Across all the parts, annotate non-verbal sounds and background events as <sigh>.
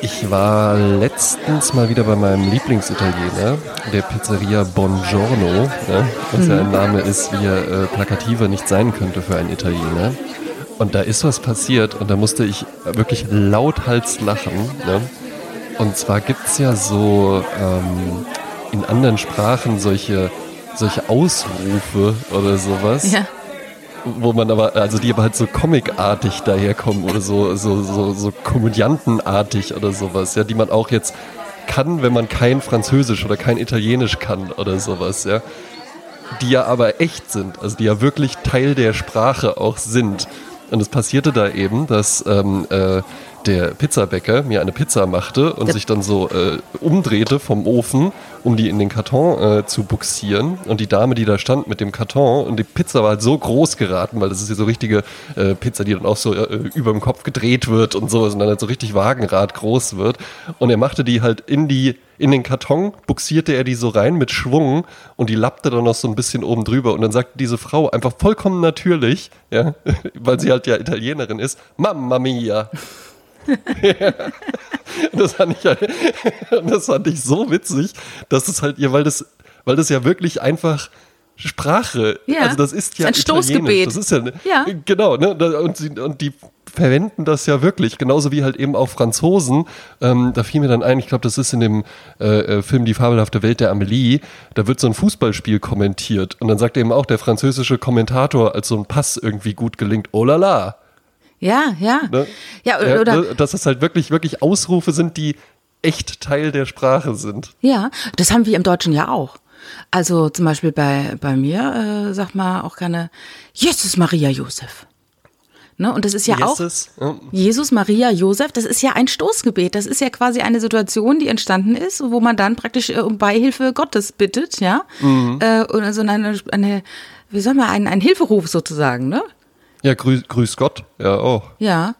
Ich war letztens mal wieder bei meinem Lieblingsitaliener, der Pizzeria Buongiorno, ne? was ja ein Name ist, wie er äh, plakativer nicht sein könnte für einen Italiener. Und da ist was passiert und da musste ich wirklich lauthals lachen. Ne? Und zwar gibt es ja so ähm, in anderen Sprachen solche, solche Ausrufe oder sowas. Ja. Wo man aber, also die aber halt so comicartig daherkommen oder so, so, so, so komödiantenartig oder sowas, ja, die man auch jetzt kann, wenn man kein Französisch oder kein Italienisch kann oder sowas, ja. Die ja aber echt sind, also die ja wirklich Teil der Sprache auch sind. Und es passierte da eben, dass ähm, äh, der Pizzabäcker mir eine Pizza machte und sich dann so äh, umdrehte vom Ofen, um die in den Karton äh, zu buxieren. Und die Dame, die da stand mit dem Karton, und die Pizza war halt so groß geraten, weil das ist ja so richtige äh, Pizza, die dann auch so äh, über dem Kopf gedreht wird und sowas und dann halt so richtig Wagenrad groß wird. Und er machte die halt in die in den Karton buxierte er die so rein mit Schwung und die lappte dann noch so ein bisschen oben drüber. Und dann sagte diese Frau einfach vollkommen natürlich, ja, <laughs> weil sie halt ja Italienerin ist, Mamma mia. <laughs> das, fand ich, halt, das fand ich so witzig, dass es halt ihr, weil das, weil das ja wirklich einfach Sprache, Ja, also das ist ja ein Stoßgebet. Das ist ja, Ja. genau, ne? Und, sie, und die verwenden das ja wirklich, genauso wie halt eben auch Franzosen. Ähm, da fiel mir dann ein, ich glaube, das ist in dem äh, äh, Film Die fabelhafte Welt der Amelie, da wird so ein Fußballspiel kommentiert und dann sagt eben auch der französische Kommentator, als so ein Pass irgendwie gut gelingt, oh la la. Ja, ja. Ne? Ja, Ja, oder, ne, dass es halt wirklich, wirklich Ausrufe sind, die echt Teil der Sprache sind. Ja, das haben wir im Deutschen ja auch. Also zum Beispiel bei, bei mir äh, sagt man auch gerne Jesus Maria Josef. Ne? Und das ist ja auch Jesus, ja. Jesus Maria Josef, das ist ja ein Stoßgebet. Das ist ja quasi eine Situation, die entstanden ist, wo man dann praktisch äh, um Beihilfe Gottes bittet, ja. Äh, oder so eine, eine, wie soll man, ein, ein Hilferuf sozusagen, ne? Ja grüß, grüß Gott, ja auch. Ja.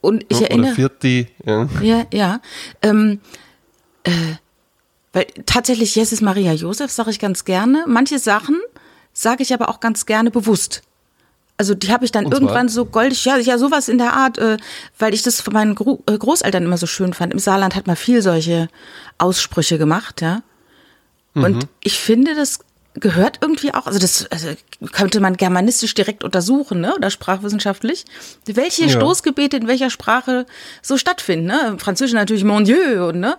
Und ich Oder erinnere. Vierti, ja. Ja, ja. Ähm, äh, weil tatsächlich Jesus Maria Josef sage ich ganz gerne. Manche Sachen sage ich aber auch ganz gerne bewusst. Also die habe ich dann irgendwann so goldig, ja, ja, sowas in der Art, äh, weil ich das von meinen Gro äh, Großeltern immer so schön fand. Im Saarland hat man viel solche Aussprüche gemacht, ja. Und ich finde, das gehört irgendwie auch, also das also könnte man germanistisch direkt untersuchen, ne, oder sprachwissenschaftlich, welche Ja. Stoßgebete in welcher Sprache so stattfinden, ne? Im Französischen natürlich Mon Dieu und ne,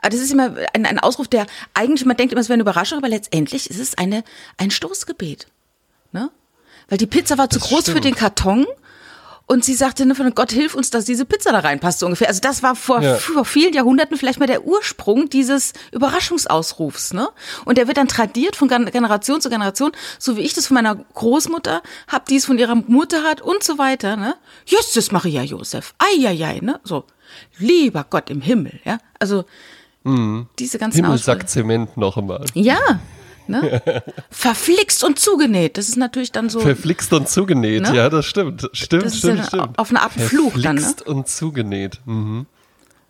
aber das ist immer ein, ein Ausruf, der eigentlich man denkt immer, es wäre eine Überraschung, aber letztendlich ist es eine ein Stoßgebet, ne? Weil die Pizza war zu Das groß für stimmt. den Karton. Und sie sagte, ne, von Gott hilf uns, dass diese Pizza da reinpasst, so ungefähr. Also das war vor, Ja. vor vielen Jahrhunderten vielleicht mal der Ursprung dieses Überraschungsausrufs, ne? Und der wird dann tradiert von Gen- Generation zu Generation, so wie ich das von meiner Großmutter hab, die es von ihrer Mutter hat und so weiter, ne? Justus Maria Josef, eieiei, ne? So, lieber Gott im Himmel, ja? Also, diese ganzen Himmel Aussprüche. sagt Zement noch einmal. Ja, ne? Verflixt und zugenäht, das ist natürlich dann so. Verflixt und zugenäht, Ne? ja, das stimmt. Stimmt, Das ist stimmt, stimmt. auf eine Art Fluch dann, ne? Verflixt und zugenäht. Mhm.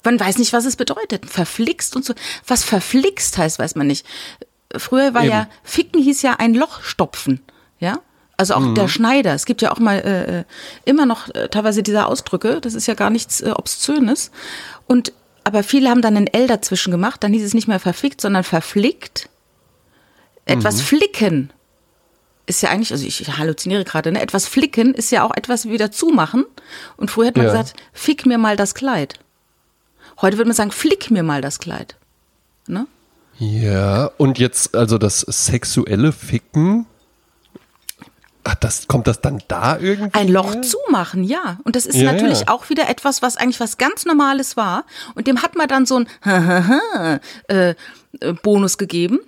Man weiß nicht, was es bedeutet. Verflixt und so. Was verflixt heißt, weiß man nicht. Früher war Eben. ja, ficken hieß ja ein Loch stopfen. Ja? Also auch Mhm. der der Schneider. Es gibt ja auch mal äh, äh, immer noch äh, teilweise diese Ausdrücke. Das ist ja gar nichts äh, Obszönes. Und, aber viele haben dann ein L dazwischen gemacht. Dann hieß es nicht mehr verfickt, sondern verflickt. Etwas Mhm. flicken ist ja eigentlich, also ich halluziniere gerade, ne? Etwas flicken ist ja auch etwas wieder zumachen. Und früher hat man Ja. gesagt, fick mir mal das Kleid. Heute würde man sagen, flick mir mal das Kleid. Ne? Ja, und jetzt also das sexuelle Ficken. Ach, das, kommt das dann da irgendwie? Ein Loch her? zumachen, ja. Und das ist Ja, natürlich ja. auch wieder etwas, was eigentlich was ganz Normales war. Und dem hat man dann so ein <laughs> äh, äh, Bonus gegeben.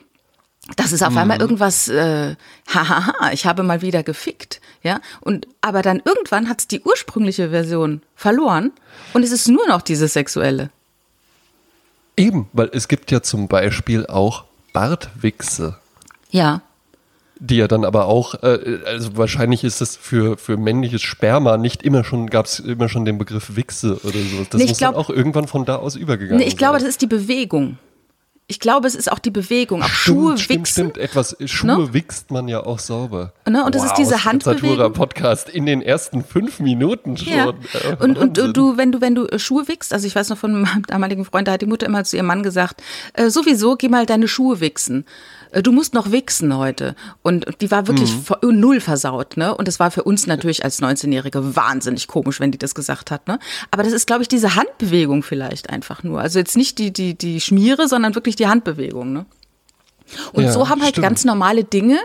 Das ist auf Mhm. einmal irgendwas, äh, <laughs> hahaha, ich habe mal wieder gefickt, ja. Und aber dann irgendwann hat es die ursprüngliche Version verloren und es ist nur noch dieses Sexuelle. Eben, weil es gibt ja zum Beispiel auch Bartwichse. Ja. Die ja dann aber auch, äh, also wahrscheinlich ist es für, für männliches Sperma nicht immer schon, gab es immer schon den Begriff Wichse oder sowas. Das Nee, muss dann glaub- auch irgendwann von da aus übergegangen Nee, ich glaube, das ist die Bewegung. Ich glaube, es ist auch die Bewegung. Auch Stimmt, Schuhe stimmt, wichsen. stimmt. Etwas, Schuhe wichst man ja auch sauber. Ne, und das ist diese Handbewegung. Podcast in den ersten fünf Minuten schon. Ja. Und, und du, Wahnsinn. du, wenn du, wenn du äh, Schuhe wichst, also ich weiß noch von meinem damaligen Freund, da hat die Mutter immer zu ihrem Mann gesagt, äh, sowieso, geh mal deine Schuhe wichsen. Äh, Du musst noch wichsen heute. Und die war wirklich Mhm. null versaut, ne? Und das war für uns natürlich als 19-Jährige wahnsinnig komisch, wenn die das gesagt hat, ne? Aber das ist, glaube ich, diese Handbewegung vielleicht einfach nur. Also jetzt nicht die, die, die Schmiere, sondern wirklich die Handbewegung, ne? Und Ja, so haben halt stimmt. ganz normale Dinge,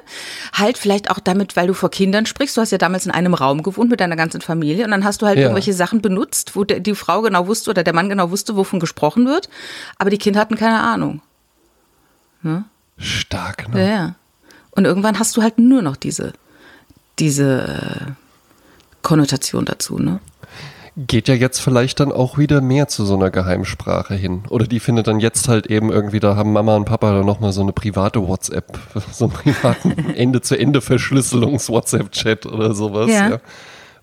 halt vielleicht auch damit, weil du vor Kindern sprichst. Du hast ja damals in einem Raum gewohnt mit deiner ganzen Familie und dann hast du halt Ja. irgendwelche Sachen benutzt, wo die Frau genau wusste oder der Mann genau wusste, wovon gesprochen wird. Aber die Kinder hatten keine Ahnung. Stark, Ja, ne? ja. Und irgendwann hast du halt nur noch diese, diese äh, Konnotation dazu, ne? Geht ja jetzt vielleicht dann auch wieder mehr zu so einer Geheimsprache hin. Oder die findet dann jetzt halt eben irgendwie, da haben Mama und Papa dann nochmal so eine private WhatsApp, <laughs> so einen privaten <laughs> Ende-zu-Ende-Verschlüsselungs-WhatsApp-Chat oder sowas. Ja. Ja.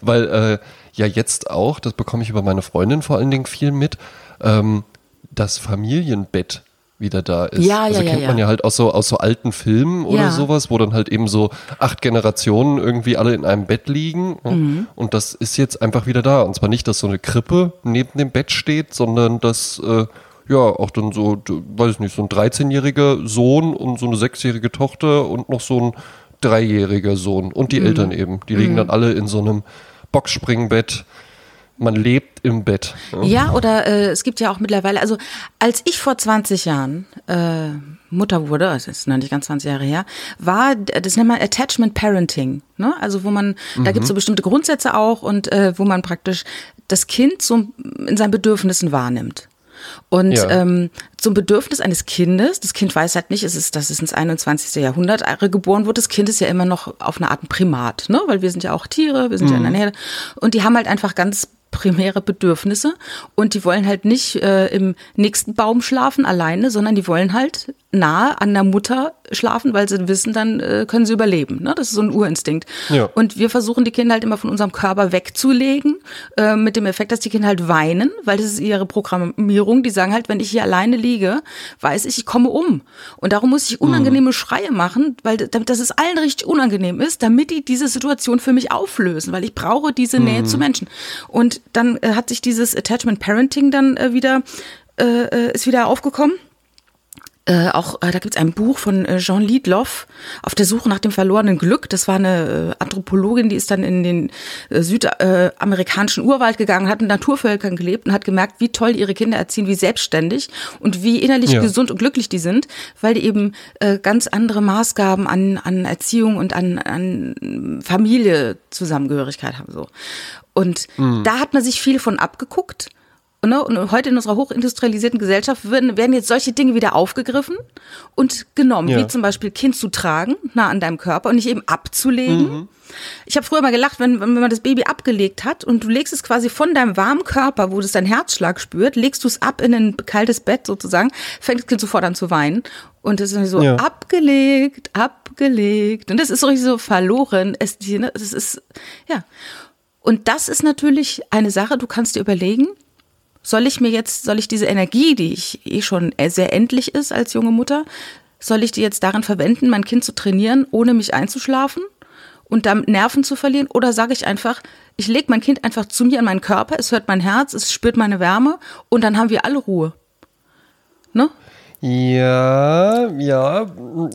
Weil äh, ja jetzt auch, das bekomme ich über meine Freundin vor allen Dingen viel mit, ähm, das Familienbett wieder da ist. Ja, also ja, ja, kennt man ja. ja halt aus so, aus so alten Filmen oder Ja. sowas, wo dann halt eben so acht Generationen irgendwie alle in einem Bett liegen. ja. Mhm. Und das ist jetzt einfach wieder da. Und zwar nicht, dass so eine Krippe neben dem Bett steht, sondern dass äh, ja auch dann so, weiß ich nicht, so ein 13-jähriger Sohn und so eine sechsjährige Tochter und noch so ein dreijähriger Sohn und Mhm. die Eltern eben. Die liegen dann alle in so einem Boxspringbett. Man lebt im Bett. ja. Oder äh, es gibt ja auch mittlerweile, also als ich vor 20 Jahren äh, Mutter wurde, das ist noch nicht ganz 20 Jahre her, war, das nennt man Attachment Parenting. Ne? Also wo man, da gibt es so bestimmte Grundsätze auch und äh, wo man praktisch das Kind so in seinen Bedürfnissen wahrnimmt. Und Ja. ähm, zum Bedürfnis eines Kindes, das Kind weiß halt nicht, es ist, dass es ins 21. Jahrhundert geboren wurde, das Kind ist ja immer noch auf eine Art ein Primat, ne? weil wir sind ja auch Tiere, wir sind ja in einer Herde und die haben halt einfach ganz primäre Bedürfnisse. Und die wollen halt nicht äh, im nächsten Baum schlafen alleine, sondern die wollen halt nahe an der Mutter schlafen, weil sie wissen, dann äh, können sie überleben. Ne? Das ist so ein Urinstinkt. Ja. Und wir versuchen die Kinder halt immer von unserem Körper wegzulegen, äh, mit dem Effekt, dass die Kinder halt weinen, weil das ist ihre Programmierung. Die sagen halt, wenn ich hier alleine liege, weiß ich, ich komme um. Und darum muss ich unangenehme Schreie machen, weil damit dass es allen richtig unangenehm ist, damit die diese Situation für mich auflösen, weil ich brauche diese Nähe zu Menschen. Und dann äh, hat sich dieses Attachment Parenting dann äh, wieder äh, äh, ist wieder aufgekommen. Äh, auch äh, da gibt es ein Buch von äh, Jean Liedloff auf der Suche nach dem verlorenen Glück. Das war eine äh, Anthropologin, die ist dann in den äh, südamerikanischen Urwald gegangen, hat in Naturvölkern gelebt und hat gemerkt, wie toll ihre Kinder erziehen, wie selbstständig und wie innerlich Ja. gesund und glücklich die sind, weil die eben äh, ganz andere Maßgaben an, an Erziehung und an, an Familie, Zusammengehörigkeit haben. So. Und Mhm. da hat man sich viel von abgeguckt. Ne? Und heute in unserer hochindustrialisierten Gesellschaft werden, werden jetzt solche Dinge wieder aufgegriffen und genommen, Ja. wie zum Beispiel Kind zu tragen, nah an deinem Körper und nicht eben abzulegen. Ich habe früher mal gelacht, wenn, wenn man das Baby abgelegt hat und du legst es quasi von deinem warmen Körper, wo das dein Herzschlag spürt, legst du es ab in ein kaltes Bett sozusagen, fängt das Kind sofort an zu weinen. Und es ist so Ja. abgelegt, abgelegt. Und das ist so richtig so verloren. Es, ne, das ist, ja. Und das ist natürlich eine Sache, du kannst dir überlegen, soll ich mir jetzt, soll ich diese Energie, die ich eh schon sehr endlich ist als junge Mutter, soll ich die jetzt darin verwenden, mein Kind zu trainieren, ohne mich einzuschlafen und damit Nerven zu verlieren? Oder sage ich einfach, ich lege mein Kind einfach zu mir an meinen Körper, es hört mein Herz, es spürt meine Wärme und dann haben wir alle Ruhe. Ne? Ja, ja,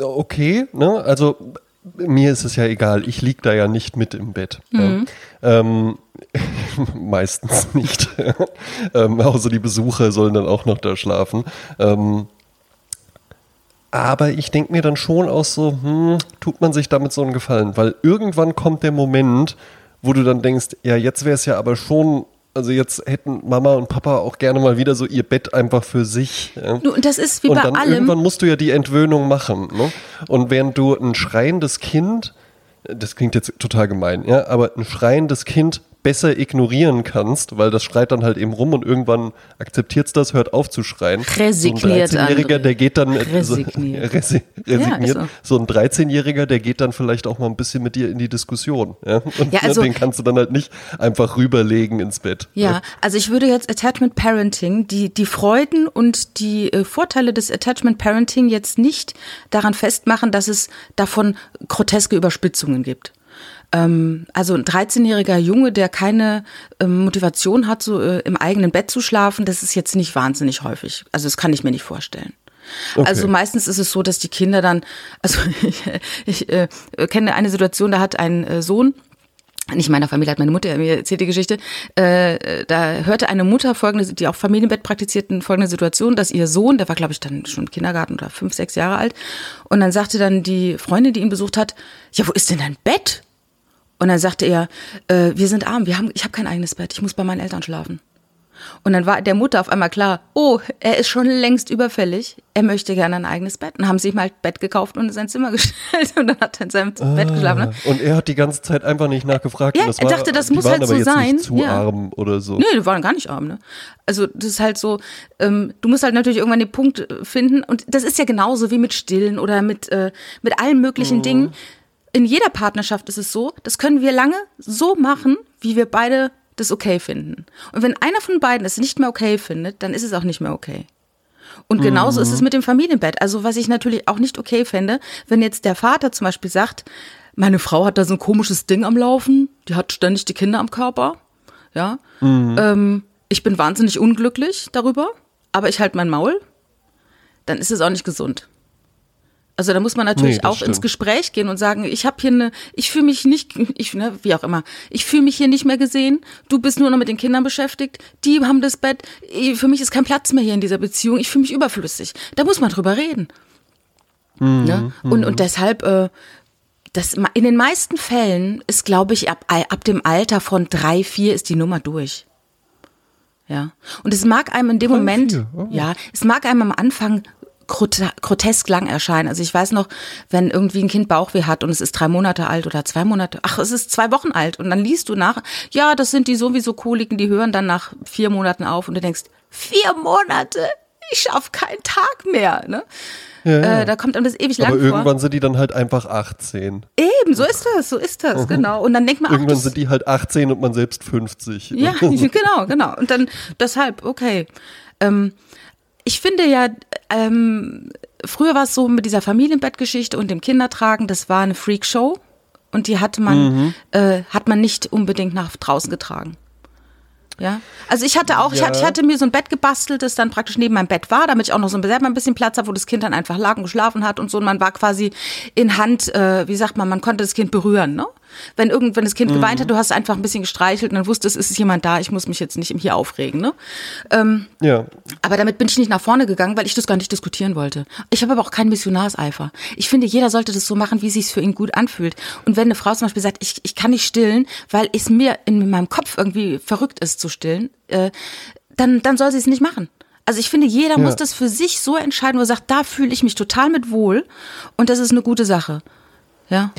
okay. Ne? Also mir ist es ja egal. Ich lieg da ja nicht mit im Bett. Mhm. Ja. Ähm, <laughs> meistens nicht. <laughs> ähm, außer die Besucher sollen dann auch noch da schlafen. Ähm, aber ich denke mir dann schon auch so, hm, tut man sich damit so einen Gefallen? Weil irgendwann kommt der Moment, wo du dann denkst, ja, jetzt wäre es ja aber schon, also jetzt hätten Mama und Papa auch gerne mal wieder so ihr Bett einfach für sich. Ja? Du, Und das ist wie und bei dann allem. irgendwann musst du ja die Entwöhnung machen. Ne? Und während du ein schreiendes Kind, das klingt jetzt total gemein, ja, aber ein schreiendes Kind besser ignorieren kannst, weil das schreit dann halt eben rum und irgendwann akzeptiert es das, hört auf zu schreien. Resigniert, So ein 13-Jähriger, André. der geht dann Resigniert. So, <laughs> resi resigniert. Ja, ist so. ein 13-Jähriger, der geht dann vielleicht auch mal ein bisschen mit dir in die Diskussion. Ja? Und Ja, also- ne, den kannst du dann halt nicht einfach rüberlegen ins Bett. Ja, also ich würde jetzt Attachment Parenting, die, die Freuden und die äh, Vorteile des Attachment Parenting jetzt nicht daran festmachen, dass es davon groteske Überspitzungen gibt. Ähm, also ein 13-jähriger Junge, der keine ähm, Motivation hat, so äh, im eigenen Bett zu schlafen, das ist jetzt nicht wahnsinnig häufig. Also das kann ich mir nicht vorstellen. Okay. Also meistens ist es so, dass die Kinder dann, <laughs> also ich, ich äh, kenne eine Situation, da hat ein äh, Sohn, nicht meiner Familie, hat meine Mutter mir erzählt die Geschichte, äh, da hörte eine Mutter folgende, die auch Familienbett praktizierten, folgende Situation, dass ihr Sohn, der war glaube ich dann schon im Kindergarten oder fünf, sechs Jahre alt, und dann sagte dann die Freundin, die ihn besucht hat, ja, wo ist denn dein Bett? Und dann sagte er, äh, wir sind arm, wir haben, ich habe kein eigenes Bett, ich muss bei meinen Eltern schlafen. Und dann war der Mutter auf einmal klar, oh, er ist schon längst überfällig, er möchte gerne ein eigenes Bett. Und haben sie ihm halt Bett gekauft und in sein Zimmer <laughs> gestellt und dann hat er in seinem Bett geschlafen. Ne? Und er hat die ganze Zeit einfach nicht nachgefragt. Ja, er war, dachte, das muss halt so sein. Nicht zu Ja. arm oder so. Nee, die waren gar nicht arm, ne? Also das ist halt so, ähm, du musst halt natürlich irgendwann den Punkt äh, finden und das ist ja genauso wie mit Stillen oder mit, äh, mit allen möglichen Mhm. Dingen. In jeder Partnerschaft ist es so, das können wir lange so machen, wie wir beide das okay finden. Und wenn einer von beiden es nicht mehr okay findet, dann ist es auch nicht mehr okay. Und genauso ist es mit dem Familienbett. Also was ich natürlich auch nicht okay fände, wenn jetzt der Vater zum Beispiel sagt, meine Frau hat da so ein komisches Ding am Laufen, die hat ständig die Kinder am Körper, ja. Ähm, ich bin wahnsinnig unglücklich darüber, aber ich halte mein Maul, dann ist es auch nicht gesund. Also da muss man natürlich Nee, auch ins stimmt. Gespräch gehen und sagen, ich habe hier eine, ich fühle mich nicht, ich ne, wie auch immer, ich fühle mich hier nicht mehr gesehen. Du bist nur noch mit den Kindern beschäftigt. Die haben das Bett. Für mich ist kein Platz mehr hier in dieser Beziehung. Ich fühle mich überflüssig. Da muss man drüber reden. Mhm, ne? und, und deshalb, äh, das, in den meisten Fällen ist, glaube ich, ab, ab dem Alter von drei, vier ist die Nummer durch. Ja. Und es mag einem in dem Moment, oh. ja, es mag einem am Anfang grotesk lang erscheinen. Also ich weiß noch, wenn irgendwie ein Kind Bauchweh hat und es ist drei Monate alt oder zwei Monate, ach, es ist zwei Wochen alt und dann liest du nach, ja, das sind die sowieso Koliken, die hören dann nach vier Monaten auf und du denkst, vier Monate? Ich schaff keinen Tag mehr, ne? Äh, da kommt einem das ewig lang Aber vor. irgendwann sind die dann halt einfach 18. Eben, so ist das, so ist das, genau. Und dann denkt man, ach, Irgendwann das, sind die halt 18 und man selbst 50. Ja, <laughs> <laughs> genau, genau. Und dann deshalb, okay. Ähm, ich finde ja, ähm, früher war es so mit dieser Familienbettgeschichte und dem Kindertragen, das war eine Freakshow und die hatte man, äh, hat man nicht unbedingt nach draußen getragen. Ja, also ich hatte auch, ich, Ja. hatte, ich hatte mir so ein Bett gebastelt, das dann praktisch neben meinem Bett war, damit ich auch noch so ein- selber ein bisschen Platz habe, wo das Kind dann einfach lag und geschlafen hat und so. Und man war quasi in Hand, äh, wie sagt man, man konnte das Kind berühren, ne? Wenn irgend, wenn das Kind geweint hat, du hast einfach ein bisschen gestreichelt und dann wusstest, es ist jemand da, ich muss mich jetzt nicht hier aufregen, ne? Ja. Aber damit bin ich nicht nach vorne gegangen, weil ich das gar nicht diskutieren wollte. Ich habe aber auch keinen Missionarseifer. Ich finde, jeder sollte das so machen, wie es sich für ihn gut anfühlt. Und wenn eine Frau zum Beispiel sagt, ich, ich kann nicht stillen, weil es mir in meinem Kopf irgendwie verrückt ist zu stillen, äh, dann, dann soll sie es nicht machen. Also ich finde, jeder muss das für sich so entscheiden, wo er sagt, da fühle ich mich total mit wohl und das ist eine gute Sache. Ja.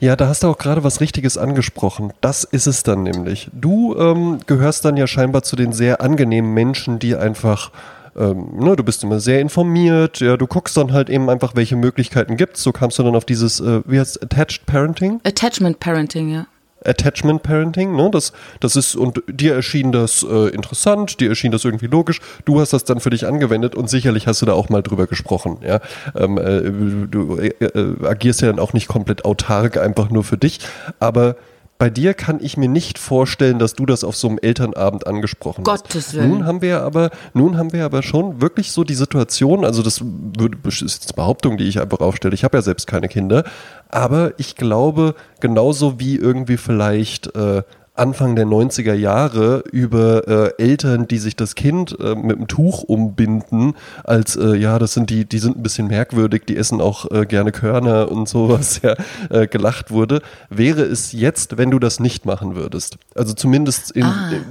Ja, da hast du auch gerade was Richtiges angesprochen. Das ist es dann nämlich. Du ähm, gehörst dann ja scheinbar zu den sehr angenehmen Menschen, die einfach, ähm, ne, du bist immer sehr informiert, ja, du guckst dann halt eben einfach, welche Möglichkeiten gibt's. So kamst du dann auf dieses, äh, wie heißt Attached Parenting? Attachment Parenting, ja. Attachment Parenting, ne? Das, das ist, und dir erschien das äh, interessant, dir erschien das irgendwie logisch, du hast das dann für dich angewendet und sicherlich hast du da auch mal drüber gesprochen, ja. Ähm, äh, du äh, äh, agierst ja dann auch nicht komplett autark, einfach nur für dich, aber bei dir kann ich mir nicht vorstellen, dass du das auf so einem Elternabend angesprochen hast. Gottes Willen. Nun haben wir aber, nun haben wir aber schon wirklich so die Situation, also das würde, ist jetzt eine Behauptung, die ich einfach aufstelle. Ich habe ja selbst keine Kinder, aber ich glaube, genauso wie irgendwie vielleicht äh, Anfang der 90er Jahre über äh, Eltern, die sich das Kind äh, mit einem Tuch umbinden, als äh, ja, das sind die, die sind ein bisschen merkwürdig, die essen auch äh, gerne Körner und sowas, <laughs> ja, äh, gelacht wurde, wäre es jetzt, wenn du das nicht machen würdest. Also zumindest in,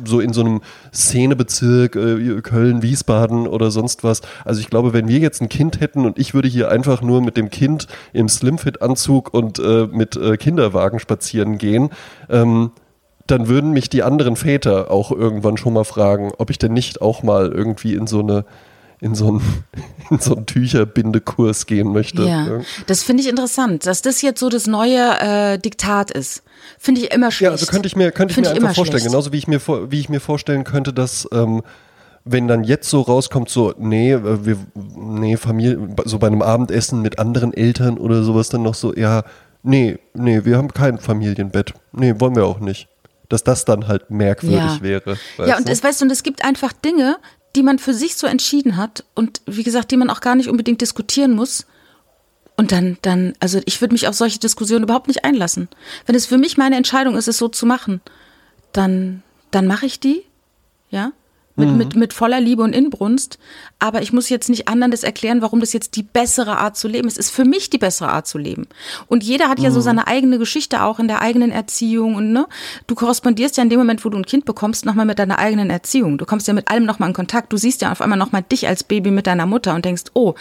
so in so einem Szenebezirk, äh, Köln, Wiesbaden oder sonst was. Also ich glaube, wenn wir jetzt ein Kind hätten und ich würde hier einfach nur mit dem Kind im Slimfit-Anzug und äh, mit äh, Kinderwagen spazieren gehen, ähm, dann würden mich die anderen Väter auch irgendwann schon mal fragen, ob ich denn nicht auch mal irgendwie in so eine in so einen, <laughs> in so einen Tücherbindekurs gehen möchte. Ja, das finde ich interessant, dass das jetzt so das neue äh, Diktat ist. Finde ich immer schlecht. Ja, also könnte ich mir, könnte ich mir ich einfach vorstellen, schlecht. genauso wie ich mir, wie ich mir vorstellen könnte, dass ähm, wenn dann jetzt so rauskommt, so, nee, äh, wir, nee, Familie, so bei einem Abendessen mit anderen Eltern oder sowas dann noch so, ja, nee, nee, wir haben kein Familienbett. Nee, wollen wir auch nicht. Dass das dann halt merkwürdig ja. wäre. Ja, und es, weißt du, und es gibt einfach Dinge, die man für sich so entschieden hat und wie gesagt, die man auch gar nicht unbedingt diskutieren muss. Und dann, dann, also ich würde mich auf solche Diskussionen überhaupt nicht einlassen. Wenn es für mich meine Entscheidung ist, es so zu machen, dann, dann mache ich die, ja mit, mhm. mit, mit voller Liebe und Inbrunst. Aber ich muss jetzt nicht anderen das erklären, warum das jetzt die bessere Art zu leben ist. Es ist für mich die bessere Art zu leben. Und jeder hat ja mhm. so seine eigene Geschichte auch in der eigenen Erziehung. Und ne, du korrespondierst ja in dem Moment, wo du ein Kind bekommst, nochmal mit deiner eigenen Erziehung. Du kommst ja mit allem nochmal in Kontakt. Du siehst ja auf einmal nochmal dich als Baby mit deiner Mutter und denkst, oh,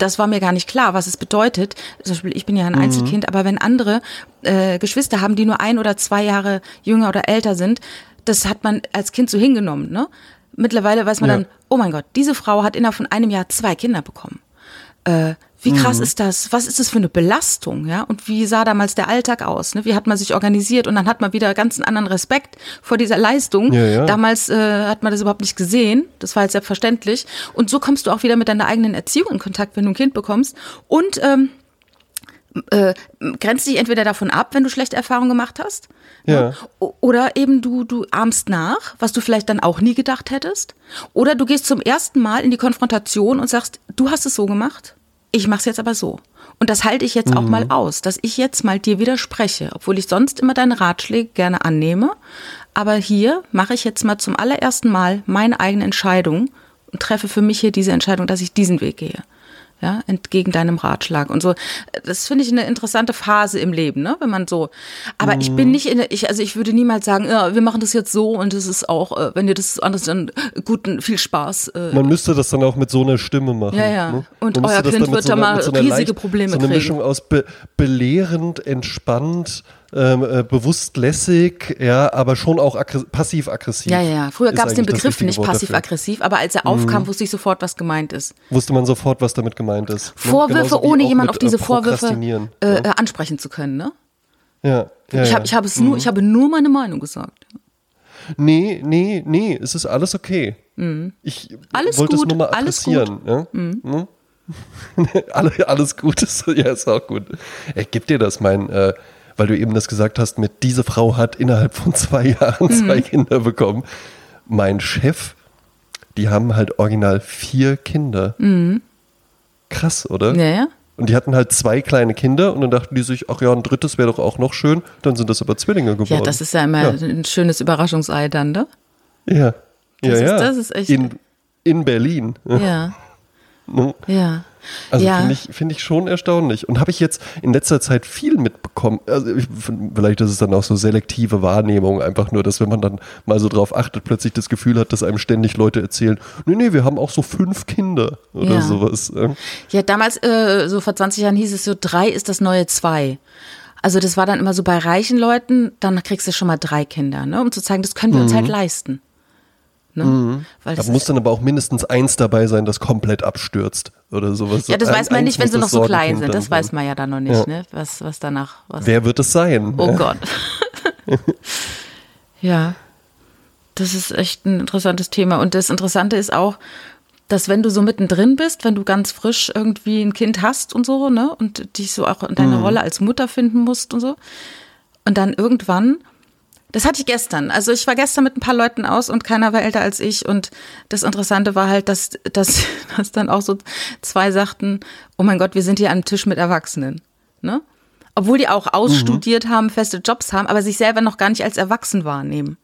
das war mir gar nicht klar, was es bedeutet. Zum Beispiel, ich bin ja ein mhm. Einzelkind, aber wenn andere äh, Geschwister haben, die nur ein oder zwei Jahre jünger oder älter sind, das hat man als Kind so hingenommen, ne? Mittlerweile weiß man ja. dann, oh mein Gott, diese Frau hat innerhalb von einem Jahr zwei Kinder bekommen. Äh, wie krass mhm. ist das? Was ist das für eine Belastung? Ja, und wie sah damals der Alltag aus? Ne? Wie hat man sich organisiert? Und dann hat man wieder ganz einen anderen Respekt vor dieser Leistung. Ja, ja. Damals äh, hat man das überhaupt nicht gesehen. Das war jetzt selbstverständlich. Und so kommst du auch wieder mit deiner eigenen Erziehung in Kontakt, wenn du ein Kind bekommst. Und ähm, äh, grenzt dich entweder davon ab, wenn du schlechte Erfahrungen gemacht hast, ne? ja. Oder eben du du ahmst nach, was du vielleicht dann auch nie gedacht hättest, oder du gehst zum ersten Mal in die Konfrontation und sagst, du hast es so gemacht, ich mach's jetzt aber so. Und das halte ich jetzt mhm. auch mal aus, dass ich jetzt mal dir widerspreche, obwohl ich sonst immer deine Ratschläge gerne annehme, aber hier mache ich jetzt mal zum allerersten Mal meine eigene Entscheidung und treffe für mich hier diese Entscheidung, dass ich diesen Weg gehe ja, entgegen deinem Ratschlag und so. Das finde ich eine interessante Phase im Leben, ne, wenn man so. Aber mhm. ich bin mhm. nicht in, ich, also ich würde niemals sagen, ja, wir machen das jetzt so und es ist auch, äh, wenn ihr das anders dann guten, viel Spaß. Äh. Man müsste das dann auch mit so einer Stimme machen. Ja, ja. Ne? Und euer Kind wird so da mal so riesige Probleme kriegen. So eine kriegen. Mischung aus be belehrend, entspannt, äh, bewusst lässig, ja, aber schon auch passiv-aggressiv. Ja, ja, ja. Früher gab es den Begriff nicht passiv-aggressiv, aber als er aufkam, mhm. wusste ich sofort, was gemeint ist. Wusste man sofort, was damit gemeint ist. Ne? Vorwürfe, ohne jemand auf diese äh, Vorwürfe äh, ja. Äh, ansprechen zu können, ne? Ja. ja ich, hab, ich, hab es nur, mhm. ich habe nur meine Meinung gesagt. Nee, nee, nee, es ist alles okay. Mhm. Ich alles wollte gut, es nur mal adressieren. Mhm. Hm? <laughs> alles gut <laughs> ist, ja, ist auch gut. Ey, gib dir das, mein äh, weil du eben das gesagt hast, mit diese Frau hat innerhalb von zwei <laughs> Jahren mhm. zwei Kinder bekommen. Mein Chef, die haben halt original vier Kinder. Mhm. Krass, oder? Ja, ja. Und die hatten halt zwei kleine Kinder und dann dachten die sich, ach ja, ein drittes wäre doch auch noch schön. Dann sind das aber Zwillinge geworden. Ja, das ist ja immer ja. ein schönes Überraschungsei dann, ne? Ja. Das ja, ist, ja. Das ist echt. In, in Berlin. Ja. <laughs> ja. Also ja. finde ich, find ich schon erstaunlich. Und habe ich jetzt in letzter Zeit viel mitbekommen. Also ich, vielleicht ist es dann auch so selektive Wahrnehmung, einfach nur, dass wenn man dann mal so drauf achtet, plötzlich das Gefühl hat, dass einem ständig Leute erzählen, nee, nee, wir haben auch so fünf Kinder oder ja. sowas. Ja, damals, äh, so vor 20 Jahren hieß es so, drei ist das neue zwei. Also das war dann immer so bei reichen Leuten, dann kriegst du schon mal drei Kinder, ne, um zu zeigen, das können wir uns halt mhm. leisten. Ne? Mhm. da muss dann aber auch mindestens eins dabei sein, das komplett abstürzt oder sowas. Ja, das ein, weiß man nicht, wenn sie noch so klein sind. Das weiß man ja dann noch nicht, ja. ne? was, was danach. Was Wer wird es sein? Oh ja. Gott. <laughs> ja, das ist echt ein interessantes Thema. Und das Interessante ist auch, dass wenn du so mittendrin bist, wenn du ganz frisch irgendwie ein Kind hast und so, ne, und dich so auch in deiner mhm. Rolle als Mutter finden musst und so, und dann irgendwann das hatte ich gestern. Also ich war gestern mit ein paar Leuten aus und keiner war älter als ich. Und das Interessante war halt, dass, dass, <laughs> dass dann auch so zwei sagten, oh mein Gott, wir sind hier am Tisch mit Erwachsenen. Ne? Obwohl die auch ausstudiert mhm. haben, feste Jobs haben, aber sich selber noch gar nicht als erwachsen wahrnehmen.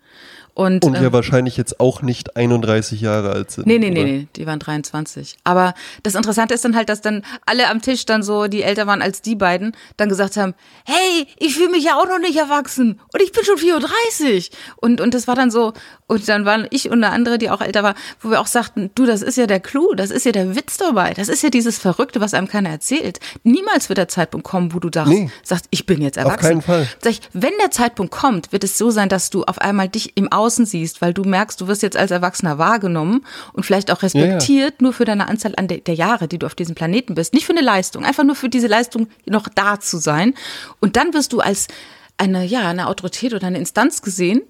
Und, Und ja ähm, wahrscheinlich jetzt auch nicht 31 Jahre alt sind. Nee, nee, nee, oder? nee, die waren 23. Aber das Interessante ist dann halt, dass dann alle am Tisch dann so, die älter waren als die beiden, dann gesagt haben, hey, ich fühle mich ja auch noch nicht erwachsen und ich bin schon 34. Und, und das war dann so, und dann waren ich und eine andere, die auch älter war, wo wir auch sagten, du, das ist ja der Clou, das ist ja der Witz dabei, das ist ja dieses Verrückte, was einem keiner erzählt. Niemals wird der Zeitpunkt kommen, wo du sagst, Nee. sagst, ich bin jetzt erwachsen. keinen Fall. Sag ich, wenn der Zeitpunkt kommt, wird es so sein, dass du auf einmal dich im Außen siehst, weil du merkst, du wirst jetzt als Erwachsener wahrgenommen und vielleicht auch respektiert, nur für deine Anzahl an der, der Jahre, die du auf diesem Planeten bist. Nicht für eine Leistung, einfach nur für diese Leistung noch da zu sein. Und dann wirst du als eine, ja, eine Autorität oder eine Instanz gesehen.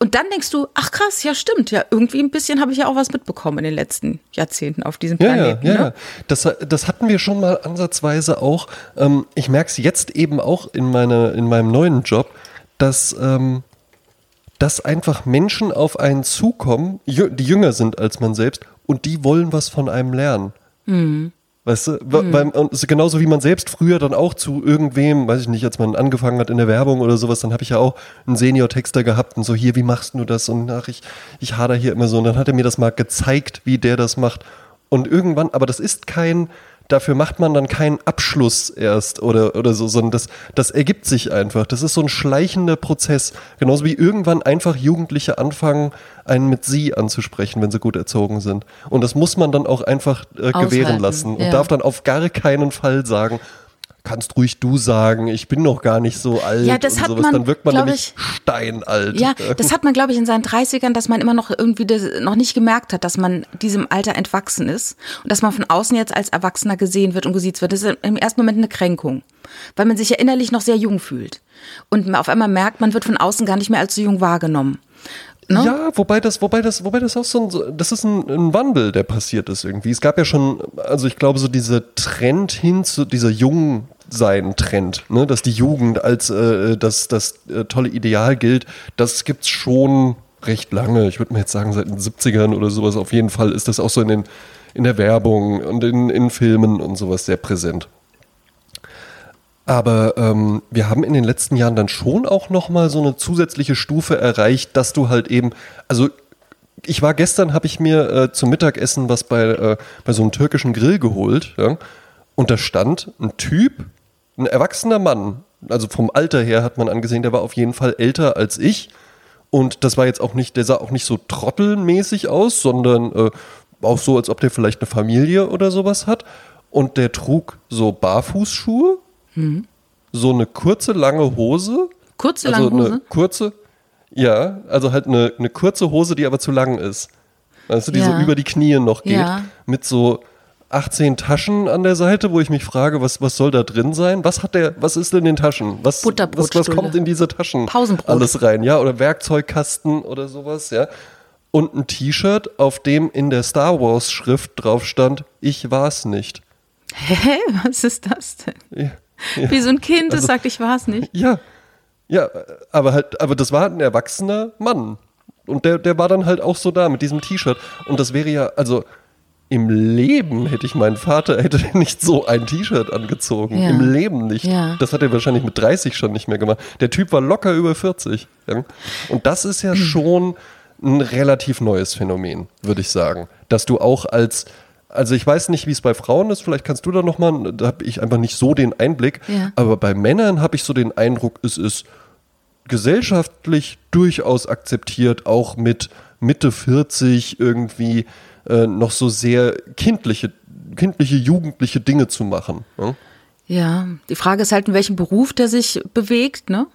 Und dann denkst du, ach krass, ja stimmt, ja, irgendwie ein bisschen habe ich ja auch was mitbekommen in den letzten Jahrzehnten auf diesem Ja, ja, Planeten. ja, ne? ja. Das, das hatten wir schon mal ansatzweise auch. Ähm, ich merke es jetzt eben auch in, meine, in meinem neuen Job, dass, ähm, dass einfach Menschen auf einen zukommen, die jünger sind als man selbst, und die wollen was von einem lernen. Weißt du, es ist genauso wie man selbst früher dann auch zu irgendwem, weiß ich nicht, als man angefangen hat in der Werbung oder sowas, dann habe ich ja auch einen Senior-Texter gehabt und so, hier, wie machst du das? Und ach, ich, ich hader hier immer so. Und dann hat er mir das mal gezeigt, wie der das macht. Und irgendwann, aber das ist kein, dafür macht man dann keinen Abschluss erst oder, oder so, sondern das, das ergibt sich einfach. Das ist so ein schleichender Prozess. Genauso wie irgendwann einfach Jugendliche anfangen, einen mit sie anzusprechen, wenn sie gut erzogen sind. Und das muss man dann auch einfach äh, gewähren lassen und ja. darf dann auf gar keinen Fall sagen, kannst ruhig du sagen, ich bin noch gar nicht so alt Ja, das und hat sowas. man, dann wirkt man nämlich ich- steinalt. Ja, das hat man, glaube ich, in seinen 30ern, dass man immer noch irgendwie das, noch nicht gemerkt hat, dass man diesem Alter entwachsen ist und dass man von außen jetzt als Erwachsener gesehen wird und gesiezt wird. Das ist im ersten Moment eine Kränkung, weil man sich ja innerlich noch sehr jung fühlt. Und man auf einmal merkt, man wird von außen gar nicht mehr als so jung wahrgenommen. Ne? Ja, wobei das, wobei das, wobei das auch so ein, das ist ein, ein Wandel, der passiert ist irgendwie. Es gab ja schon, also ich glaube, so dieser Trend hin zu dieser jungen sein Trend, ne, dass die Jugend als äh, das, das äh, tolle Ideal gilt, das gibt's schon recht lange. Ich würde mal jetzt sagen, seit den 70ern oder sowas. Auf jeden Fall ist das auch so in den, in der Werbung und in, in Filmen und sowas sehr präsent. Aber ähm, wir haben in den letzten Jahren dann schon auch noch mal so eine zusätzliche Stufe erreicht, dass du halt eben, also ich war gestern, habe ich mir äh, zum Mittagessen was bei, äh, bei so einem türkischen Grill geholt, ja, und da stand ein Typ, ein erwachsener Mann, also vom Alter her hat man angesehen, der war auf jeden Fall älter als ich. Und das war jetzt auch nicht, der sah auch nicht so trottelmäßig aus, sondern äh, auch so, als ob der vielleicht eine Familie oder sowas hat. Und der trug so Barfußschuhe, so eine kurze, lange Hose. Kurze, also lange Hose? eine kurze, ja, also halt eine, eine kurze Hose, die aber zu lang ist. Du, die Ja. so über die Knie noch geht. Ja. Mit so 18 Taschen an der Seite, wo ich mich frage, was, was soll da drin sein? Was hat der, was ist in den Taschen? Was, was, was kommt in diese Taschen? Pausenbrot. Alles rein, ja, oder Werkzeugkasten oder sowas, ja. Und ein T-Shirt, auf dem in der Star Wars Schrift drauf stand, ich war's nicht. Hä, was ist das denn? Ja, ja. Wie so ein Kind, das Also- sagt, ich war es nicht. Ja, ja, aber halt, aber das war halt ein erwachsener Mann. Und der, der war dann halt auch so da mit diesem T-Shirt. Und das wäre ja, also im Leben hätte ich meinen Vater, hätte nicht so ein T-Shirt angezogen. Ja. Im Leben nicht. Ja. Das hat er wahrscheinlich mit 30 schon nicht mehr gemacht. Der Typ war locker über 40. Ja? Und das ist ja <clears throat> schon ein relativ neues Phänomen, würde ich sagen. Dass du auch als, also ich weiß nicht, wie es bei Frauen ist, vielleicht kannst du da nochmal, da habe ich einfach nicht so den Einblick, aber bei Männern habe ich so den Eindruck, es ist gesellschaftlich durchaus akzeptiert, auch mit Mitte 40 irgendwie äh, noch so sehr kindliche, kindliche, jugendliche Dinge zu machen. Ne? Ja, die Frage ist halt, in welchem Beruf der sich bewegt, ne?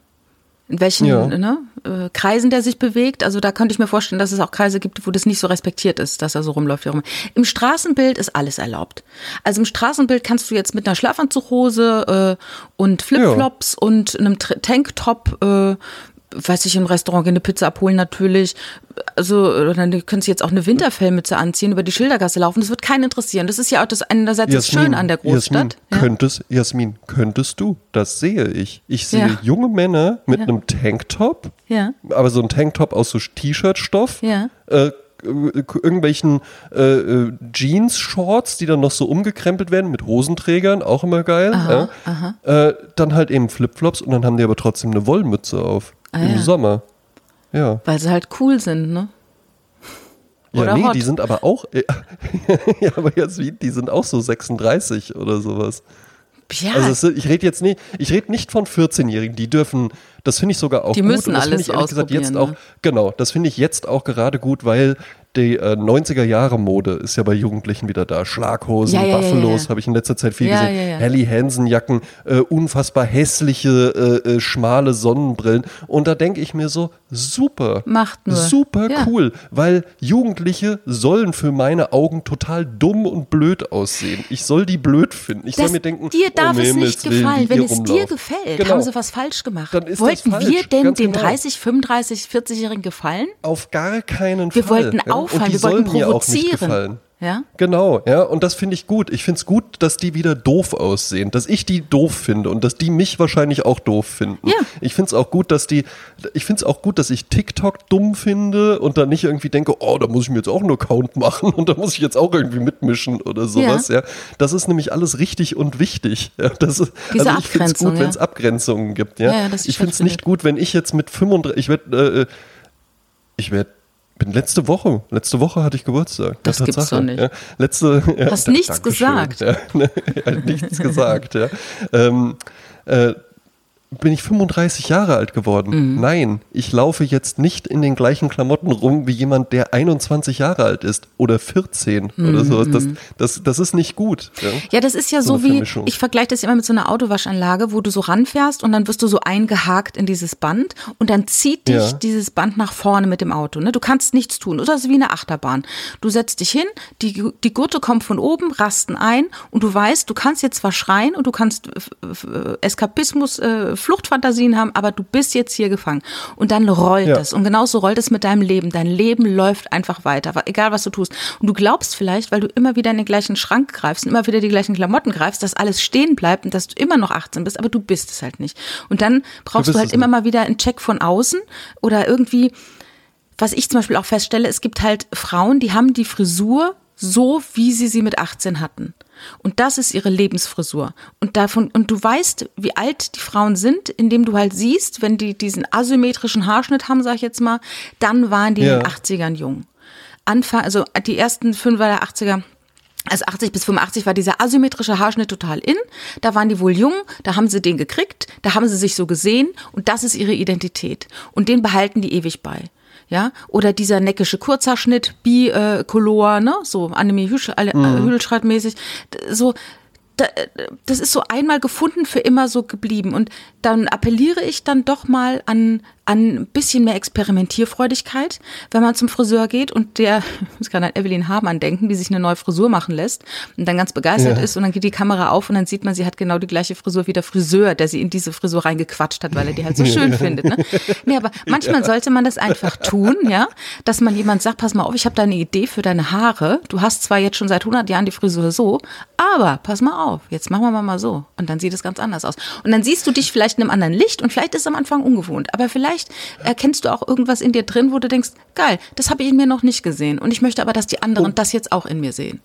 In welchen Ja. ne, äh, Kreisen der sich bewegt. Also da könnte ich mir vorstellen, dass es auch Kreise gibt, wo das nicht so respektiert ist, dass er so rumläuft wie rum. Im Straßenbild ist alles erlaubt. Also im Straßenbild kannst du jetzt mit einer Schlafanzughose äh, und Flipflops und einem Tanktop äh, weiß ich, im Restaurant gehen, eine Pizza abholen natürlich. Also, oder dann können sie jetzt auch eine Winterfellmütze anziehen, über die Schildergasse laufen. Das wird keinen interessieren. Das ist ja auch das einerseits das Schöne an der Großstadt. Jasmin, könntest, Jasmin, könntest du? Das sehe ich. Ich sehe Ja. junge Männer mit Ja. einem Tanktop, Ja. aber so ein Tanktop aus so T-Shirt-Stoff, Ja. äh, äh, irgendwelchen äh, äh, Jeans-Shorts, die dann noch so umgekrempelt werden mit Hosenträgern, auch immer geil. Aha, ja. Äh, dann halt eben Flipflops und dann haben die aber trotzdem eine Wollmütze auf Ah, im ja. Sommer. Ja. Weil sie halt cool sind, ne? Ja, Oder nee, hot. die sind aber auch, <laughs> ja, aber Jasmin, die sind auch so 36 oder sowas. Ja, Also sind- ich rede jetzt nicht, ich rede nicht von 14-Jährigen, die dürfen, das finde ich sogar auch Die gut. müssen das finde alles ich ehrlich gesagt jetzt auch, ausprobieren, ne? genau, das finde ich jetzt auch gerade gut, weil die äh, 90er Jahre Mode ist ja bei Jugendlichen wieder da. Schlaghosen, Ja, Buffalos, ja. habe ich in letzter Zeit viel gesehen. Helly Hansen Jacken, äh, unfassbar hässliche, äh, äh, schmale Sonnenbrillen. Und da denke ich mir so, super. Macht nur. Super cool, weil Jugendliche sollen für meine Augen total dumm und blöd aussehen. Ich soll die blöd finden. Ich soll das, mir denken, dir darf um es nicht gefallen. Wenn es dir rumlauft. gefällt, Genau. haben sie was falsch gemacht. Wollten wir denn ganz den genau. 30, 35, 40-Jährigen gefallen? Auf gar keinen Wir Fall. wollten ja? Auffallen, und die wir wollten sollen mir auch nicht provozieren. gefallen. Ja? Genau, ja, und das finde ich gut. Ich finde es gut, dass die wieder doof aussehen, dass ich die doof finde und dass die mich wahrscheinlich auch doof finden. Ja. Ich finde es auch gut, dass die, ich finde es auch gut, dass ich TikTok dumm finde und dann nicht irgendwie denke, oh, da muss ich mir jetzt auch einen Account machen und da muss ich jetzt auch irgendwie mitmischen oder sowas, ja. Das ist nämlich alles richtig und wichtig. Ja, das ist, Diese also ich finde es gut, wenn es ja. Abgrenzungen gibt, ja. Ja, ja, das ist ich finde es nicht gut, wenn ich jetzt mit 35, ich werde, äh, ich werde bin letzte Woche, letzte Woche hatte ich Geburtstag. Das Ja, gibt's doch nicht. Ja, letzte, ja, Hast da- nichts Dankeschön. gesagt. Ja, <laughs> ne, nichts gesagt, ja. Ähm, äh, bin ich 35 Jahre alt geworden. Mhm. Nein, ich laufe jetzt nicht in den gleichen Klamotten rum wie jemand, der 21 Jahre alt ist oder 14 oder sowas. Das, das, das ist nicht gut. Ja, Mhm. Ja, das ist ja So so, wie, ich vergleiche das immer mit so einer Autowaschanlage, wo du so ranfährst und dann wirst du so eingehakt in dieses Band und dann zieht dich Ja. dieses Band nach vorne mit dem Auto. Ne? Du kannst nichts tun. Oder es ist wie eine Achterbahn. Du setzt dich hin, die, die Gurte kommt von oben, rasten ein und du weißt, du kannst jetzt zwar schreien und du kannst äh, Eskapismus, äh, Fluchtfantasien haben, aber du bist jetzt hier gefangen. Und dann rollt Ja. es. Und genauso rollt es mit deinem Leben. Dein Leben läuft einfach weiter, egal was du tust. Und du glaubst vielleicht, weil du immer wieder in den gleichen Schrank greifst und immer wieder die gleichen Klamotten greifst, dass alles stehen bleibt und dass du immer noch 18 bist, aber du bist es halt nicht. Und dann brauchst bist du, halt immer nicht. mal wieder einen Check von außen oder irgendwie, was ich zum Beispiel auch feststelle, es gibt halt Frauen, die haben die Frisur so, wie sie sie mit 18 hatten. Und das ist ihre Lebensfrisur. Und davon, und du weißt, wie alt die Frauen sind, indem du halt siehst, wenn die diesen asymmetrischen Haarschnitt haben, sag ich jetzt mal, dann waren die Ja. in den 80ern jung. Anfang, also die ersten fünf der 80er, also 80 bis 85 war dieser asymmetrische Haarschnitt total in. Da waren die wohl jung, da haben sie den gekriegt, da haben sie sich so gesehen und das ist ihre Identität. Und den behalten die ewig bei. Ja, oder dieser neckische Kurzhaarschnitt, Bi-Color, ne, so Annemie Hüsch, äh, Hüdelschreit-mäßig, D- so, da, äh, das ist so einmal gefunden, für immer so geblieben. Und dann appelliere ich dann doch mal an, an ein bisschen mehr Experimentierfreudigkeit, wenn man zum Friseur geht und der, ich <laughs> muss gerade an Evelyn Hamann denken, die sich eine neue Frisur machen lässt und dann ganz begeistert Ja. ist und dann geht die Kamera auf und dann sieht man, sie hat genau die gleiche Frisur wie der Friseur, der sie in diese Frisur reingequatscht hat, weil er die halt so schön <laughs> findet. Ne? Nee, aber manchmal sollte man das einfach tun, ja, dass man jemand sagt, pass mal auf, ich habe da eine Idee für deine Haare. Du hast zwar jetzt schon seit 100 Jahren die Frisur so, aber pass mal auf, jetzt machen wir mal, mal so und dann sieht es ganz anders aus. Und dann siehst du dich vielleicht in einem anderen Licht und vielleicht ist es am Anfang ungewohnt, aber vielleicht erkennst du auch irgendwas in dir drin, wo du denkst, geil, das habe ich in mir noch nicht gesehen und ich möchte aber, dass die anderen das jetzt auch in mir sehen.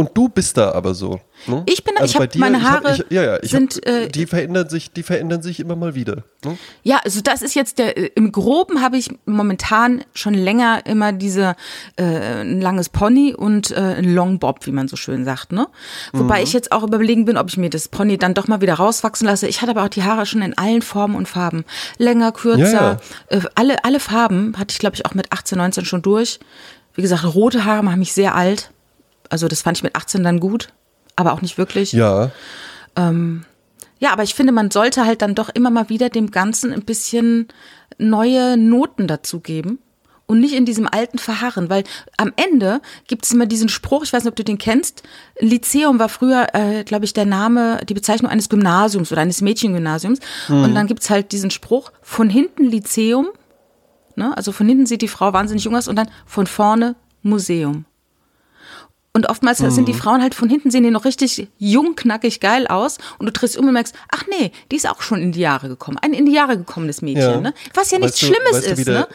Und du bist da aber so. Ne? Ich bin- ich bei hab- meine ich hab- Haare ich, ja, ja, ich sind, hab, äh, die verändern sich, die verändern sich immer mal wieder. Ne? Ja, also das ist jetzt der, äh, im Groben habe ich momentan schon länger immer diese, äh, ein langes Pony und äh, ein Long Bob, wie man so schön sagt, ne? Wobei ich jetzt auch überlegen bin, ob ich mir das Pony dann doch mal wieder rauswachsen lasse. Ich hatte aber auch die Haare schon in allen Formen und Farben. Länger, kürzer, Äh, alle, alle Farben hatte ich, glaube ich, auch mit 18, 19 schon durch. Wie gesagt, rote Haare machen mich sehr alt. Also das fand ich mit 18 dann gut, aber auch nicht wirklich. Ja, Ja, aber ich finde, man sollte halt dann doch immer mal wieder dem Ganzen ein bisschen neue Noten dazugeben und nicht in diesem alten Verharren, weil am Ende gibt es immer diesen Spruch, ich weiß nicht, ob du den kennst, Lyzeum war früher, äh, glaube ich, der Name, die Bezeichnung eines Gymnasiums oder eines Mädchengymnasiums und dann gibt's halt diesen Spruch, von hinten Lyzeum, ne, also von hinten sieht die Frau wahnsinnig jung aus und dann von vorne Museum. Und oftmals sind die Frauen halt von hinten sehen die noch richtig jung, knackig, geil aus. Und du drehst um und merkst, ach nee, die ist auch schon in die Jahre gekommen. Ein in die Jahre gekommenes Mädchen, Ja. ne? Was ja nichts Weißt du- Schlimmes weißt du, ist, ne?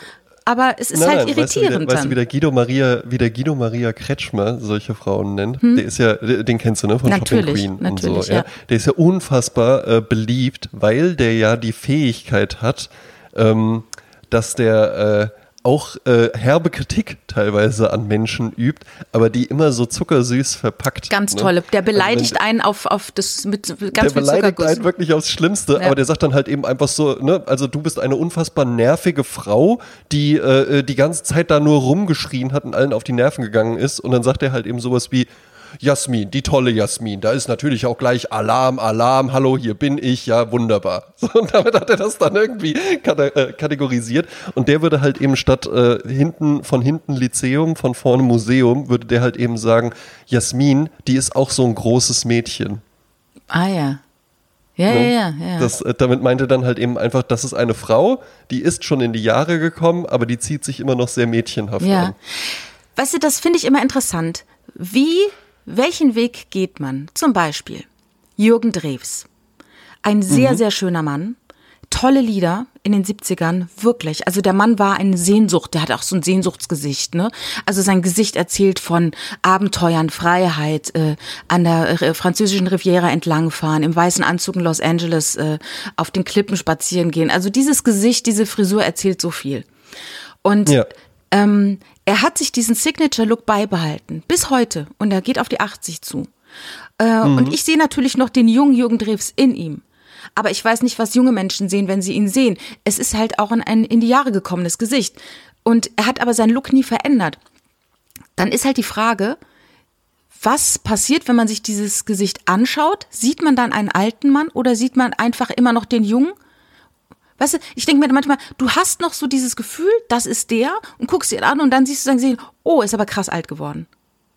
Aber es ist Nein, halt nein, weißt du, wie der- irritierend Weißt du, wie der Guido Maria, wie der Guido Maria Kretschmer solche Frauen nennt? Der ist ja, den kennst du, ne? Von Shopping Hm? Natürlich, Queen und natürlich, so. Ja. ja. Der ist ja unfassbar äh, beliebt, weil der ja die Fähigkeit hat, ähm, dass der äh, auch äh, herbe Kritik teilweise an Menschen übt, aber die immer so zuckersüß verpackt. Ganz ne? toll. Der beleidigt Also wenn- einen auf, auf das mit ganz der viel beleidigt Zuckerguss. einen wirklich aufs Schlimmste, Ja. aber der sagt dann halt eben einfach so, ne, also du bist eine unfassbar nervige Frau, die äh, die ganze Zeit da nur rumgeschrien hat und allen auf die Nerven gegangen ist und dann sagt er halt eben sowas wie Jasmin, die tolle Jasmin, da ist natürlich auch gleich Alarm, Alarm, hallo, hier bin ich, ja, wunderbar. <laughs> So, und damit hat er das dann irgendwie äh, kategorisiert und der würde halt eben statt äh, hinten, von hinten Lyzeum, von vorne Museum, würde der halt eben sagen, Jasmin, die ist auch so ein großes Mädchen. Ah ja. Ja, Ne? ja, ja, ja. Das, äh, damit meinte dann halt eben einfach, das ist eine Frau, die ist schon in die Jahre gekommen, aber die zieht sich immer noch sehr mädchenhaft Ja. an. Weißt du, das finde ich immer interessant. Wie, welchen Weg geht man? Zum Beispiel Jürgen Drews. Ein sehr, Mhm. sehr schöner Mann. Tolle Lieder in den 70ern, wirklich. Also der Mann war eine Sehnsucht, der hat auch so ein Sehnsuchtsgesicht, ne? Also sein Gesicht erzählt von Abenteuern, Freiheit, äh, an der äh, französischen Riviera entlangfahren, im weißen Anzug in Los Angeles äh, auf den Klippen spazieren gehen. Also dieses Gesicht, diese Frisur erzählt so viel. Und Ja. ähm, er hat sich diesen Signature-Look beibehalten, bis heute. Und er geht auf die 80 zu. Äh, Und ich sehe natürlich noch den jungen Jürgen Drews in ihm. Aber ich weiß nicht, was junge Menschen sehen, wenn sie ihn sehen. Es ist halt auch ein, ein in die Jahre gekommenes Gesicht. Und er hat aber seinen Look nie verändert. Dann ist halt die Frage, was passiert, wenn man sich dieses Gesicht anschaut? Sieht man dann einen alten Mann oder sieht man einfach immer noch den Jungen? Weißt du, ich denke mir manchmal, du hast noch so dieses Gefühl, das ist der und guckst ihn an und dann siehst du dann sehen, oh, ist aber krass alt geworden.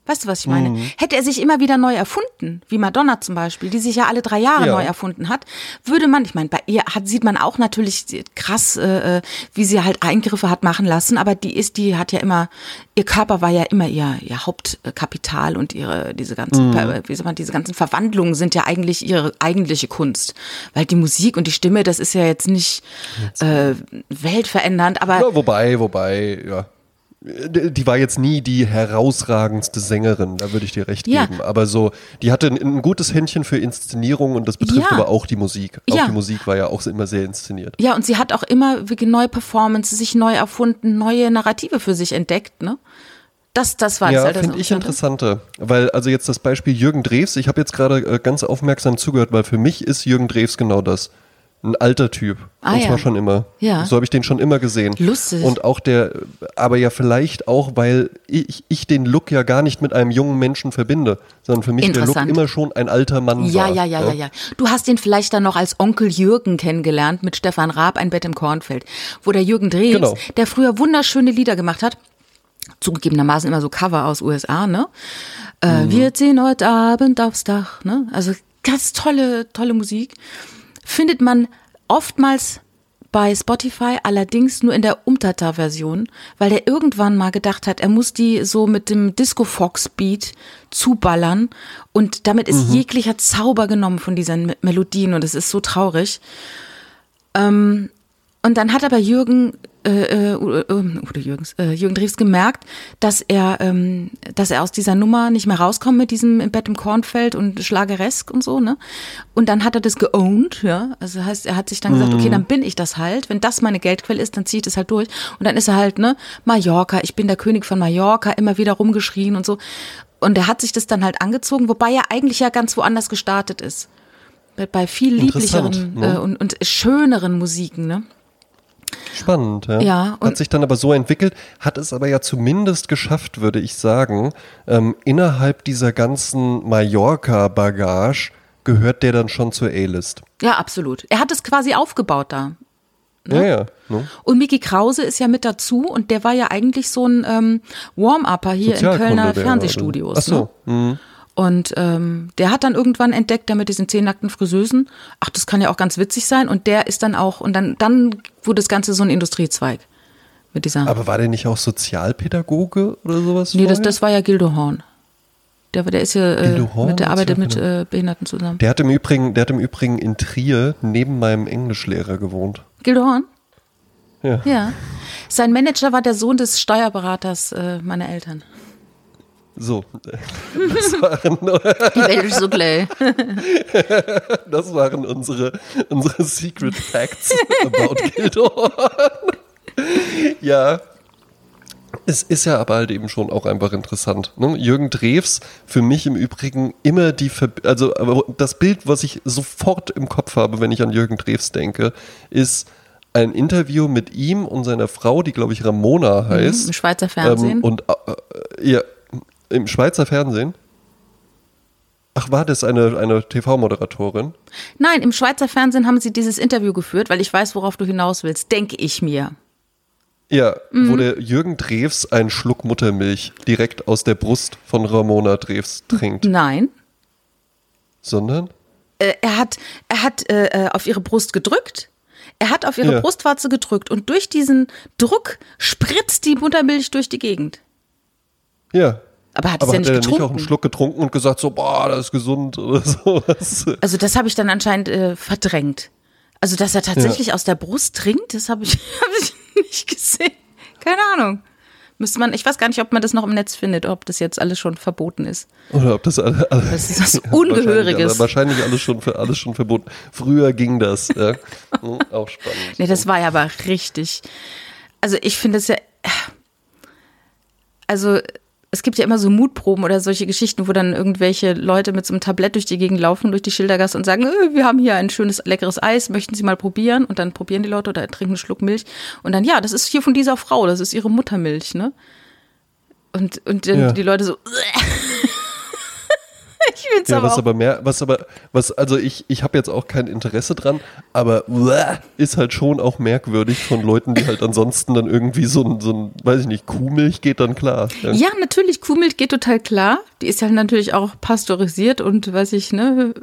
Weißt du, was ich meine? Mhm. Hätte er sich immer wieder neu erfunden, wie Madonna zum Beispiel, die sich ja alle drei Jahre Ja. neu erfunden hat, würde man, ich meine, bei ihr hat, sieht man auch natürlich krass, äh, äh, wie sie halt Eingriffe hat machen lassen, aber die ist, die hat ja immer, ihr Körper war ja immer ihr, ihr Hauptkapital und ihre, diese ganzen, Mhm. wie sagt man, diese ganzen Verwandlungen sind ja eigentlich ihre eigentliche Kunst. Weil die Musik und die Stimme, das ist ja jetzt nicht äh, weltverändernd, aber Ja, wobei, wobei, ja. Die die war jetzt nie die herausragendste Sängerin, da würde ich dir recht Ja. geben. Aber so, die hatte ein, ein gutes Händchen für Inszenierung und das betrifft Ja. aber auch die Musik. Auch Ja. die Musik war ja auch immer sehr inszeniert. Ja, und sie hat auch immer wirklich neue Performance, sich neu erfunden, neue Narrative für sich entdeckt, ne? Das, das war Ja, finde ich Interessante. interessanter. Weil, also jetzt das Beispiel Jürgen Drews, ich habe jetzt gerade äh, ganz aufmerksam zugehört, weil für mich ist Jürgen Drews genau das. Ein alter Typ. Ah, und ja. zwar schon immer. Ja. So habe ich den schon immer gesehen. Lustig. Und auch der, aber ja vielleicht auch, weil ich, ich den Look ja gar nicht mit einem jungen Menschen verbinde, sondern für mich der Look immer schon ein alter Mann Ja, war. ja, ja, ja, ja. Du hast ihn vielleicht dann noch als Onkel Jürgen kennengelernt mit Stefan Raab, ein Bett im Kornfeld, wo der Jürgen Drews, Genau. der früher wunderschöne Lieder gemacht hat, zugegebenermaßen immer so Cover aus USA, ne? Äh, Mhm. Wir ziehen heute Abend aufs Dach, ne? Also ganz tolle, tolle Musik. Findet man oftmals bei Spotify, allerdings nur in der Umtata-Version, weil der irgendwann mal gedacht hat, er muss die so mit dem Disco-Fox-Beat zuballern und damit ist jeglicher Zauber genommen von diesen Me- Melodien und es ist so traurig. Ähm, und dann hat aber Jürgen, äh, äh, Udo Udo Jürgens, äh, Jürgen Drews gemerkt, dass er, ähm, dass er aus dieser Nummer nicht mehr rauskommt mit diesem im Bett im Kornfeld und Schlageresk und so, ne? Und dann hat er das geowned, ja. Also heißt, er hat sich dann gesagt, okay, dann bin ich das halt. Wenn das meine Geldquelle ist, dann ziehe ich das halt durch. Und dann ist er halt, ne, Mallorca, ich bin der König von Mallorca, immer wieder rumgeschrien und so. Und er hat sich das dann halt angezogen, wobei er eigentlich ja ganz woanders gestartet ist. Bei, bei viel lieblicheren ne? äh, und, und schöneren Musiken, ne? Spannend, ja. Ja, hat sich dann aber so entwickelt, hat es aber ja zumindest geschafft, würde ich sagen, ähm, innerhalb dieser ganzen Mallorca-Bagage gehört der dann schon zur A-List. Ja, absolut. Er hat es quasi aufgebaut da. Ja, ja. Ne? Und Mickey Krause ist ja mit dazu und der war ja eigentlich so ein ähm, Warm-Upper hier in Kölner Fernsehstudios. Ach so. Ne? mhm. Und ähm, der hat dann irgendwann entdeckt, der mit diesen zehn nackten Friseusen, ach, das kann ja auch ganz witzig sein. Und der ist dann auch, und dann, dann wurde das Ganze so ein Industriezweig. Mit dieser. Aber war der nicht auch Sozialpädagoge oder sowas? nee, das, vorher? das war ja Gildo Horn. Der, der ist ja, äh, mit, der arbeitet mit äh, Behinderten zusammen. Der hat im Übrigen, der hat im Übrigen in Trier neben meinem Englischlehrer gewohnt. Gildo Horn? Ja. Ja. Sein Manager war der Sohn des Steuerberaters äh, meiner Eltern. So, <laughs> das waren, Die Welt ist so klein. <laughs> das waren unsere, unsere Secret Facts about Gildor. Ja. Es ist ja aber halt eben schon auch einfach interessant. Ne? Jürgen Drews, für mich im Übrigen immer die, Ver also das Bild, was ich sofort im Kopf habe, wenn ich an Jürgen Drews denke, ist ein Interview mit ihm und seiner Frau, die glaube ich Ramona heißt. Im Schweizer Fernsehen. Ähm, und äh, ja, im Schweizer Fernsehen. Ach, war das eine, eine TV-Moderatorin? Nein, im Schweizer Fernsehen haben sie dieses Interview geführt, weil ich weiß, worauf du hinaus willst, denke ich mir. Ja, wo der Jürgen Drews einen Schluck Muttermilch direkt aus der Brust von Ramona Drews trinkt. Nein. Sondern? Äh, er hat, er hat äh, äh, auf ihre Brust gedrückt. Er hat auf ihre Ja. Brustwarze gedrückt und durch diesen Druck spritzt die Muttermilch durch die Gegend. Ja. Aber hat es ja nicht er nicht auch getrunken. einen Schluck getrunken und gesagt so, boah, das ist gesund oder <laughs> sowas? Also das habe ich dann anscheinend äh, verdrängt. Also dass er tatsächlich aus der Brust trinkt, das habe ich, <laughs> hab ich nicht gesehen. Keine Ahnung. Müsste man, ich weiß gar nicht, ob man das noch im Netz findet, ob das jetzt alles schon verboten ist. Oder ob das alle, alle Das ist was <laughs> Ja, Ungehöriges. Wahrscheinlich, wahrscheinlich alles schon, alles schon verboten. Früher ging das. Ja. Hm, auch spannend. Nee, das war ja aber richtig. Also ich finde es ja. Also es gibt ja immer so Mutproben oder solche Geschichten, wo dann irgendwelche Leute mit so einem Tablett durch die Gegend laufen, durch die Schildergasse und sagen, äh, wir haben hier ein schönes, leckeres Eis, möchten Sie mal probieren? Und dann probieren die Leute oder trinken einen Schluck Milch. Und dann, ja, das ist hier von dieser Frau, das ist ihre Muttermilch, ne? Und, und dann Ja. die Leute so, <laughs> <laughs> ich find's Ja, aber was auch aber mehr, was aber, was, also ich, ich habe jetzt auch kein Interesse dran, aber ist halt schon auch merkwürdig von Leuten, die halt ansonsten dann irgendwie so ein, so ein, weiß ich nicht, Kuhmilch geht dann klar. Ja. Ja, natürlich, Kuhmilch geht total klar. Die ist ja natürlich auch pasteurisiert und, weiß ich, ne,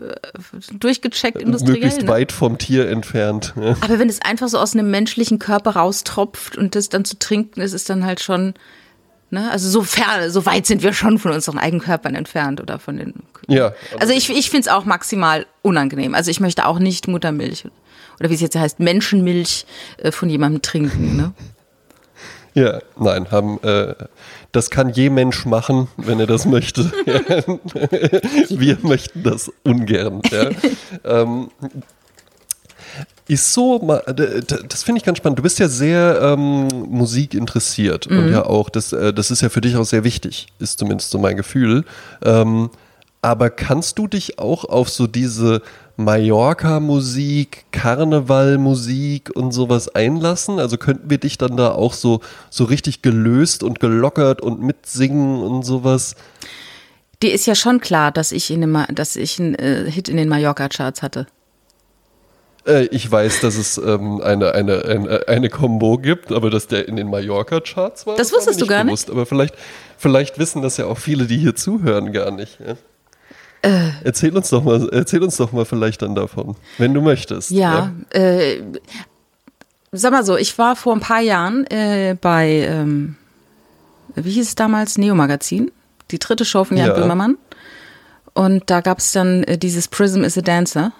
durchgecheckt industriell. Möglichst Ne? weit vom Tier entfernt. Ja. Aber wenn es einfach so aus einem menschlichen Körper raustropft und das dann zu trinken, ist es dann halt schon, ne, also so fern, so weit sind wir schon von unseren eigenen Körpern entfernt oder von den. Ja, Also ich, ich finde es auch maximal unangenehm. Also ich möchte auch nicht Muttermilch oder wie es jetzt heißt, Menschenmilch äh, von jemandem trinken, ne? <laughs> Ja, nein, haben, äh, das kann je Mensch machen, wenn er das möchte. <laughs> <laughs> Wir möchten das ungern. Ja. ähm, ist so, d- das finde ich ganz spannend. Du bist ja sehr ähm, Musik interessiert und ja auch, das, äh, das ist ja für dich auch sehr wichtig, ist zumindest so mein Gefühl. Ähm, aber kannst du dich auch auf so diese Mallorca-Musik, Karneval-Musik und sowas einlassen? Also könnten wir dich dann da auch so, so richtig gelöst und gelockert und mitsingen und sowas? Die ist ja schon klar, dass ich, in dem, dass ich einen äh, Hit in den Mallorca-Charts hatte. Äh, ich weiß, dass es ähm, eine, eine, eine, eine Combo gibt, aber dass der in den Mallorca-Charts war. Das wusstest du gar nicht? bewusst. Aber vielleicht, vielleicht wissen das ja auch viele, die hier zuhören, gar nicht. Ja? Äh. Erzähl uns doch mal, erzähl uns doch mal vielleicht dann davon, wenn du möchtest. Ja, äh, sag mal so, ich war vor ein paar Jahren äh, bei, ähm, wie hieß es damals, Neo Magazin, die dritte Show von Jan Ja. Böhmermann. Und da gab es dann äh, dieses Prism is a Dancer.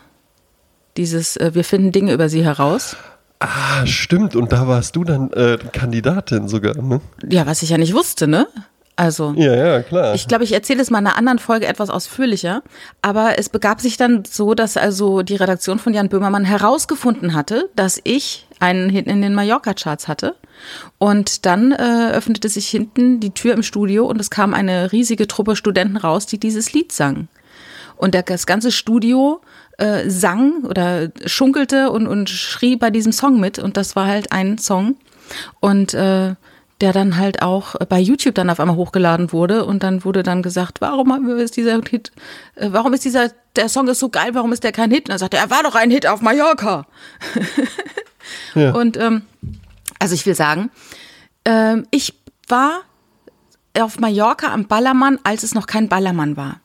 Dieses, äh, wir finden Dinge über sie heraus. Ah, stimmt. Und da warst du dann äh, Kandidatin sogar, ne? Ja, was ich ja nicht wusste, ne? Also. Ja, ja, klar. Ich glaube, ich erzähle es mal in einer anderen Folge etwas ausführlicher. Aber es begab sich dann so, dass also die Redaktion von Jan Böhmermann herausgefunden hatte, dass ich einen Hit in den Mallorca-Charts hatte. Und dann äh, öffnete sich hinten die Tür im Studio und es kam eine riesige Truppe Studenten raus, die dieses Lied sangen. Und das ganze Studio äh, sang oder schunkelte und, und schrie bei diesem Song mit. Und das war halt ein Song. Und äh, der dann halt auch bei YouTube dann auf einmal hochgeladen wurde und dann wurde dann gesagt, warum ist dieser Hit, äh, warum ist dieser, der Song ist so geil, warum ist der kein Hit? Und dann sagte er, er war doch ein Hit auf Mallorca. <laughs> Ja. Und ähm, also ich will sagen, ähm, ich war auf Mallorca am Ballermann, als es noch kein Ballermann war.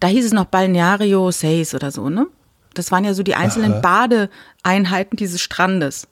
Da hieß es noch Balneario Seis oder so, ne? Das waren ja so die einzelnen Badeeinheiten dieses Strandes.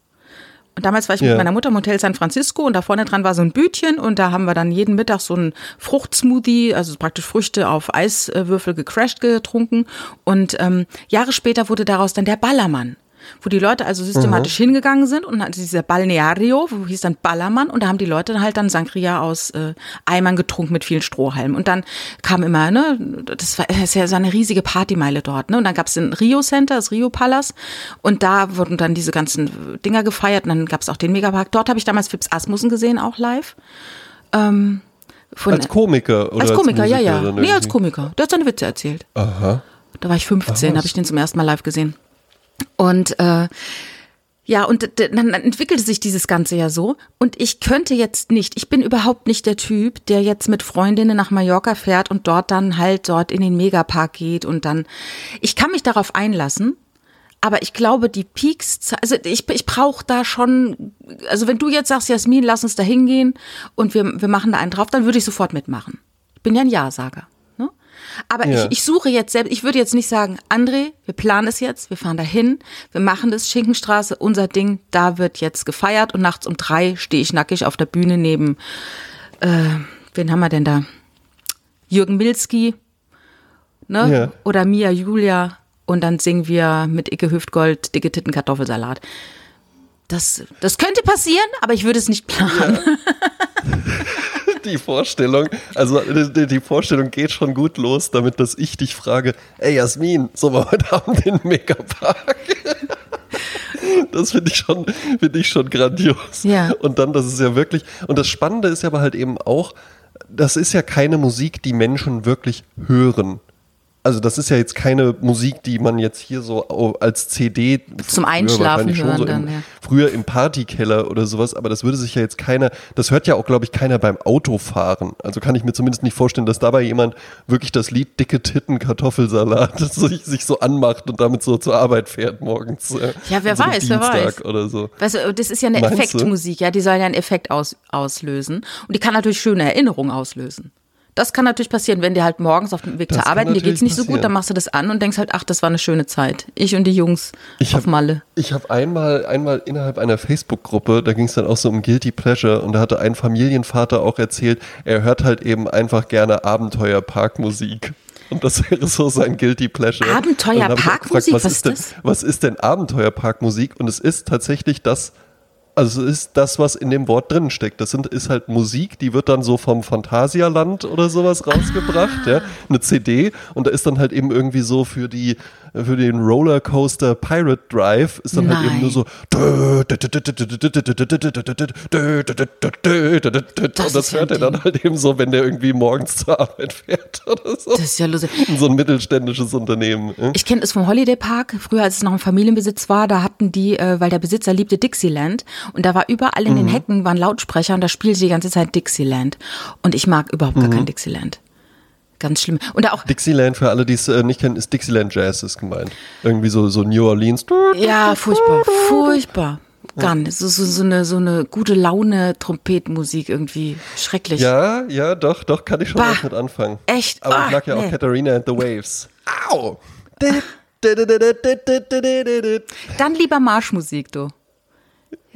Und damals war ich Ja. mit meiner Mutter im Hotel San Francisco und da vorne dran war so ein Bütchen und da haben wir dann jeden Mittag so einen Fruchtsmoothie, also praktisch Früchte auf Eiswürfel gecrashed getrunken. Und ähm, Jahre später wurde daraus dann der Ballermann. Wo die Leute also systematisch hingegangen sind und hatte dieser Balneario, wo hieß dann Ballermann und da haben die Leute dann halt dann Sangria aus äh, Eimern getrunken mit vielen Strohhalmen und dann kam immer, ne, das war das ist ja so eine riesige Partymeile dort, ne, und dann gab es den Rio Center, das Rio Palace und da wurden dann diese ganzen Dinger gefeiert und dann gab es auch den Megapark. Dort habe ich damals Fips Asmussen gesehen, auch live. Ähm, Als Komiker oder als Komiker, ja, Musiker ja. dann Nee, als? Komiker. Der hat seine Witze erzählt. Aha. Da war ich 15, Ah, habe ich den zum ersten Mal live gesehen. Und äh, ja, und dann entwickelte sich dieses Ganze ja so. Und ich könnte jetzt nicht, ich bin überhaupt nicht der Typ, der jetzt mit Freundinnen nach Mallorca fährt und dort dann halt dort in den Megapark geht und dann. Ich kann mich darauf einlassen. Aber ich glaube, die Peaks, also ich, ich brauche da schon, also wenn du jetzt sagst, Jasmin, lass uns da hingehen und wir, wir machen da einen drauf, dann würde ich sofort mitmachen. Ich bin ja ein Ja-Sager. Aber Ja. ich, ich suche jetzt selbst, ich würde jetzt nicht sagen, André, wir planen es jetzt, wir fahren dahin, wir machen das, Schinkenstraße, unser Ding, da wird jetzt gefeiert und nachts um drei stehe ich nackig auf der Bühne neben, äh, wen haben wir denn da? Jürgen Milski, ne? Ja. Oder Mia Julia und dann singen wir mit Icke Hüftgold dicke Titten Kartoffelsalat. Das, das könnte passieren, aber ich würde es nicht planen. <laughs> Die Vorstellung, also die, die Vorstellung geht schon gut los, damit dass ich dich frage, ey Jasmin, sollen wir heute Abend in den Megapark? <laughs> Das finde ich schon, finde ich schon grandios. Ja. Und dann, das ist ja wirklich, und das Spannende ist ja aber halt eben auch, das ist ja keine Musik, die Menschen wirklich hören. Also das ist ja jetzt keine Musik, die man jetzt hier so au- als CD Zum Einschlafen hören so dann, im, ja. früher im Partykeller oder sowas, aber das würde sich ja jetzt keiner, das hört ja auch, glaube ich, keiner beim Autofahren. Also kann ich mir zumindest nicht vorstellen, dass dabei jemand wirklich das Lied Dicke Titten Kartoffelsalat <laughs> sich, sich so anmacht und damit so zur Arbeit fährt morgens. Ja, wer so weiß, wer Dienstag weiß. Oder so. Weißt du, das ist ja eine Meinst? Effektmusik, ja, die soll ja einen Effekt aus, auslösen. Und die kann natürlich schöne Erinnerungen auslösen. Das kann natürlich passieren, wenn dir halt morgens auf dem Weg Das zur Arbeit, dir geht's nicht so gut, dann machst du das an und denkst halt, ach, das war eine schöne Zeit. Ich und die Jungs Ich auf hab- Malle. Ich habe einmal, einmal innerhalb einer Facebook-Gruppe, da ging es dann auch so um Guilty Pleasure und da hatte ein Familienvater auch erzählt, er hört halt eben einfach gerne Abenteuerparkmusik. Und das wäre so sein Guilty Pleasure. Abenteuerparkmusik? gefragt, Was ist denn, das? Was ist denn Abenteuerparkmusik? Und es ist tatsächlich das, also es ist das, was in dem Wort drin steckt. Das sind, ist halt Musik, die wird dann so vom Phantasialand oder sowas rausgebracht, ja, eine CD und da ist dann halt eben irgendwie so für die für den Rollercoaster Pirate Drive ist dann halt eben Nein. nur so und Das das hört er dann halt eben so, wenn der irgendwie morgens zur Arbeit fährt oder so. Das ist ja lustig. So ein mittelständisches Unternehmen. hm? Ich kenne es vom Holiday Park. Früher, als es noch ein Familienbesitz war, da hatten die, äh, weil der Besitzer liebte Dixieland und da war überall in Mhm. den Hecken waren Lautsprecher und da spielte die ganze Zeit Dixieland. Und ich mag überhaupt Mhm. gar kein Dixieland. Ganz schlimm. Und auch, Dixieland, für alle, die es äh, nicht kennen, ist Dixieland Jazz ist gemeint. Irgendwie so, so New Orleans. ja, furchtbar, furchtbar. Gar nicht. So, so, so, eine, so eine gute Laune Trompetenmusik irgendwie. Schrecklich. Ja, ja, doch, doch, kann ich schon Bah. was mit anfangen. Echt? Aber Ah, ich mag ja auch nee. Katharina and the Waves. Au! Dann lieber Marschmusik, du.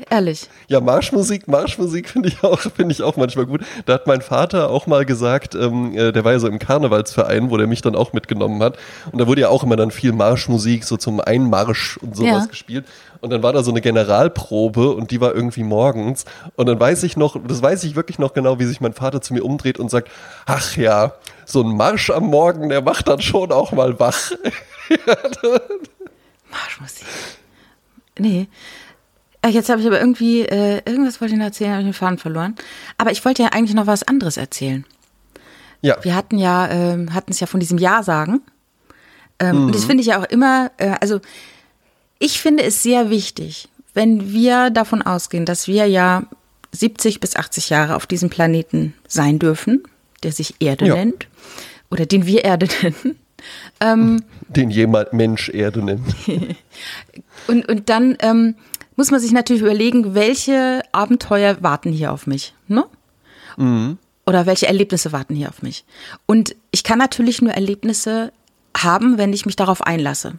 Ehrlich. Ja, Marschmusik, Marschmusik finde ich auch, finde ich auch manchmal gut. Da hat mein Vater auch mal gesagt, ähm, äh, der war ja so im Karnevalsverein, wo der mich dann auch mitgenommen hat. Und da wurde ja auch immer dann viel Marschmusik so zum Einmarsch und sowas Ja. gespielt. Und dann war da so eine Generalprobe und die war irgendwie morgens. Und dann weiß ich noch, das weiß ich wirklich noch genau, wie sich mein Vater zu mir umdreht und sagt, ach ja, so ein Marsch am Morgen, der macht dann schon auch mal wach. <laughs> Marschmusik. Nee. Äh, Jetzt habe ich aber irgendwie, äh, irgendwas wollte ich noch erzählen, habe ich den Faden verloren. Aber ich wollte ja eigentlich noch was anderes erzählen. Ja, Wir hatten ja, ähm, hatten es ja von diesem Ja sagen. Ähm, Und das finde ich ja auch immer, äh, also ich finde es sehr wichtig, wenn wir davon ausgehen, dass wir ja 70 bis 80 Jahre auf diesem Planeten sein dürfen, der sich Erde Ja. nennt, oder den wir Erde <laughs> nennen. den jemand Mensch Erde nennt. <laughs> Und, und dann ähm, muss man sich natürlich überlegen, welche Abenteuer warten hier auf mich. Ne? Oder welche Erlebnisse warten hier auf mich. Und ich kann natürlich nur Erlebnisse haben, wenn ich mich darauf einlasse.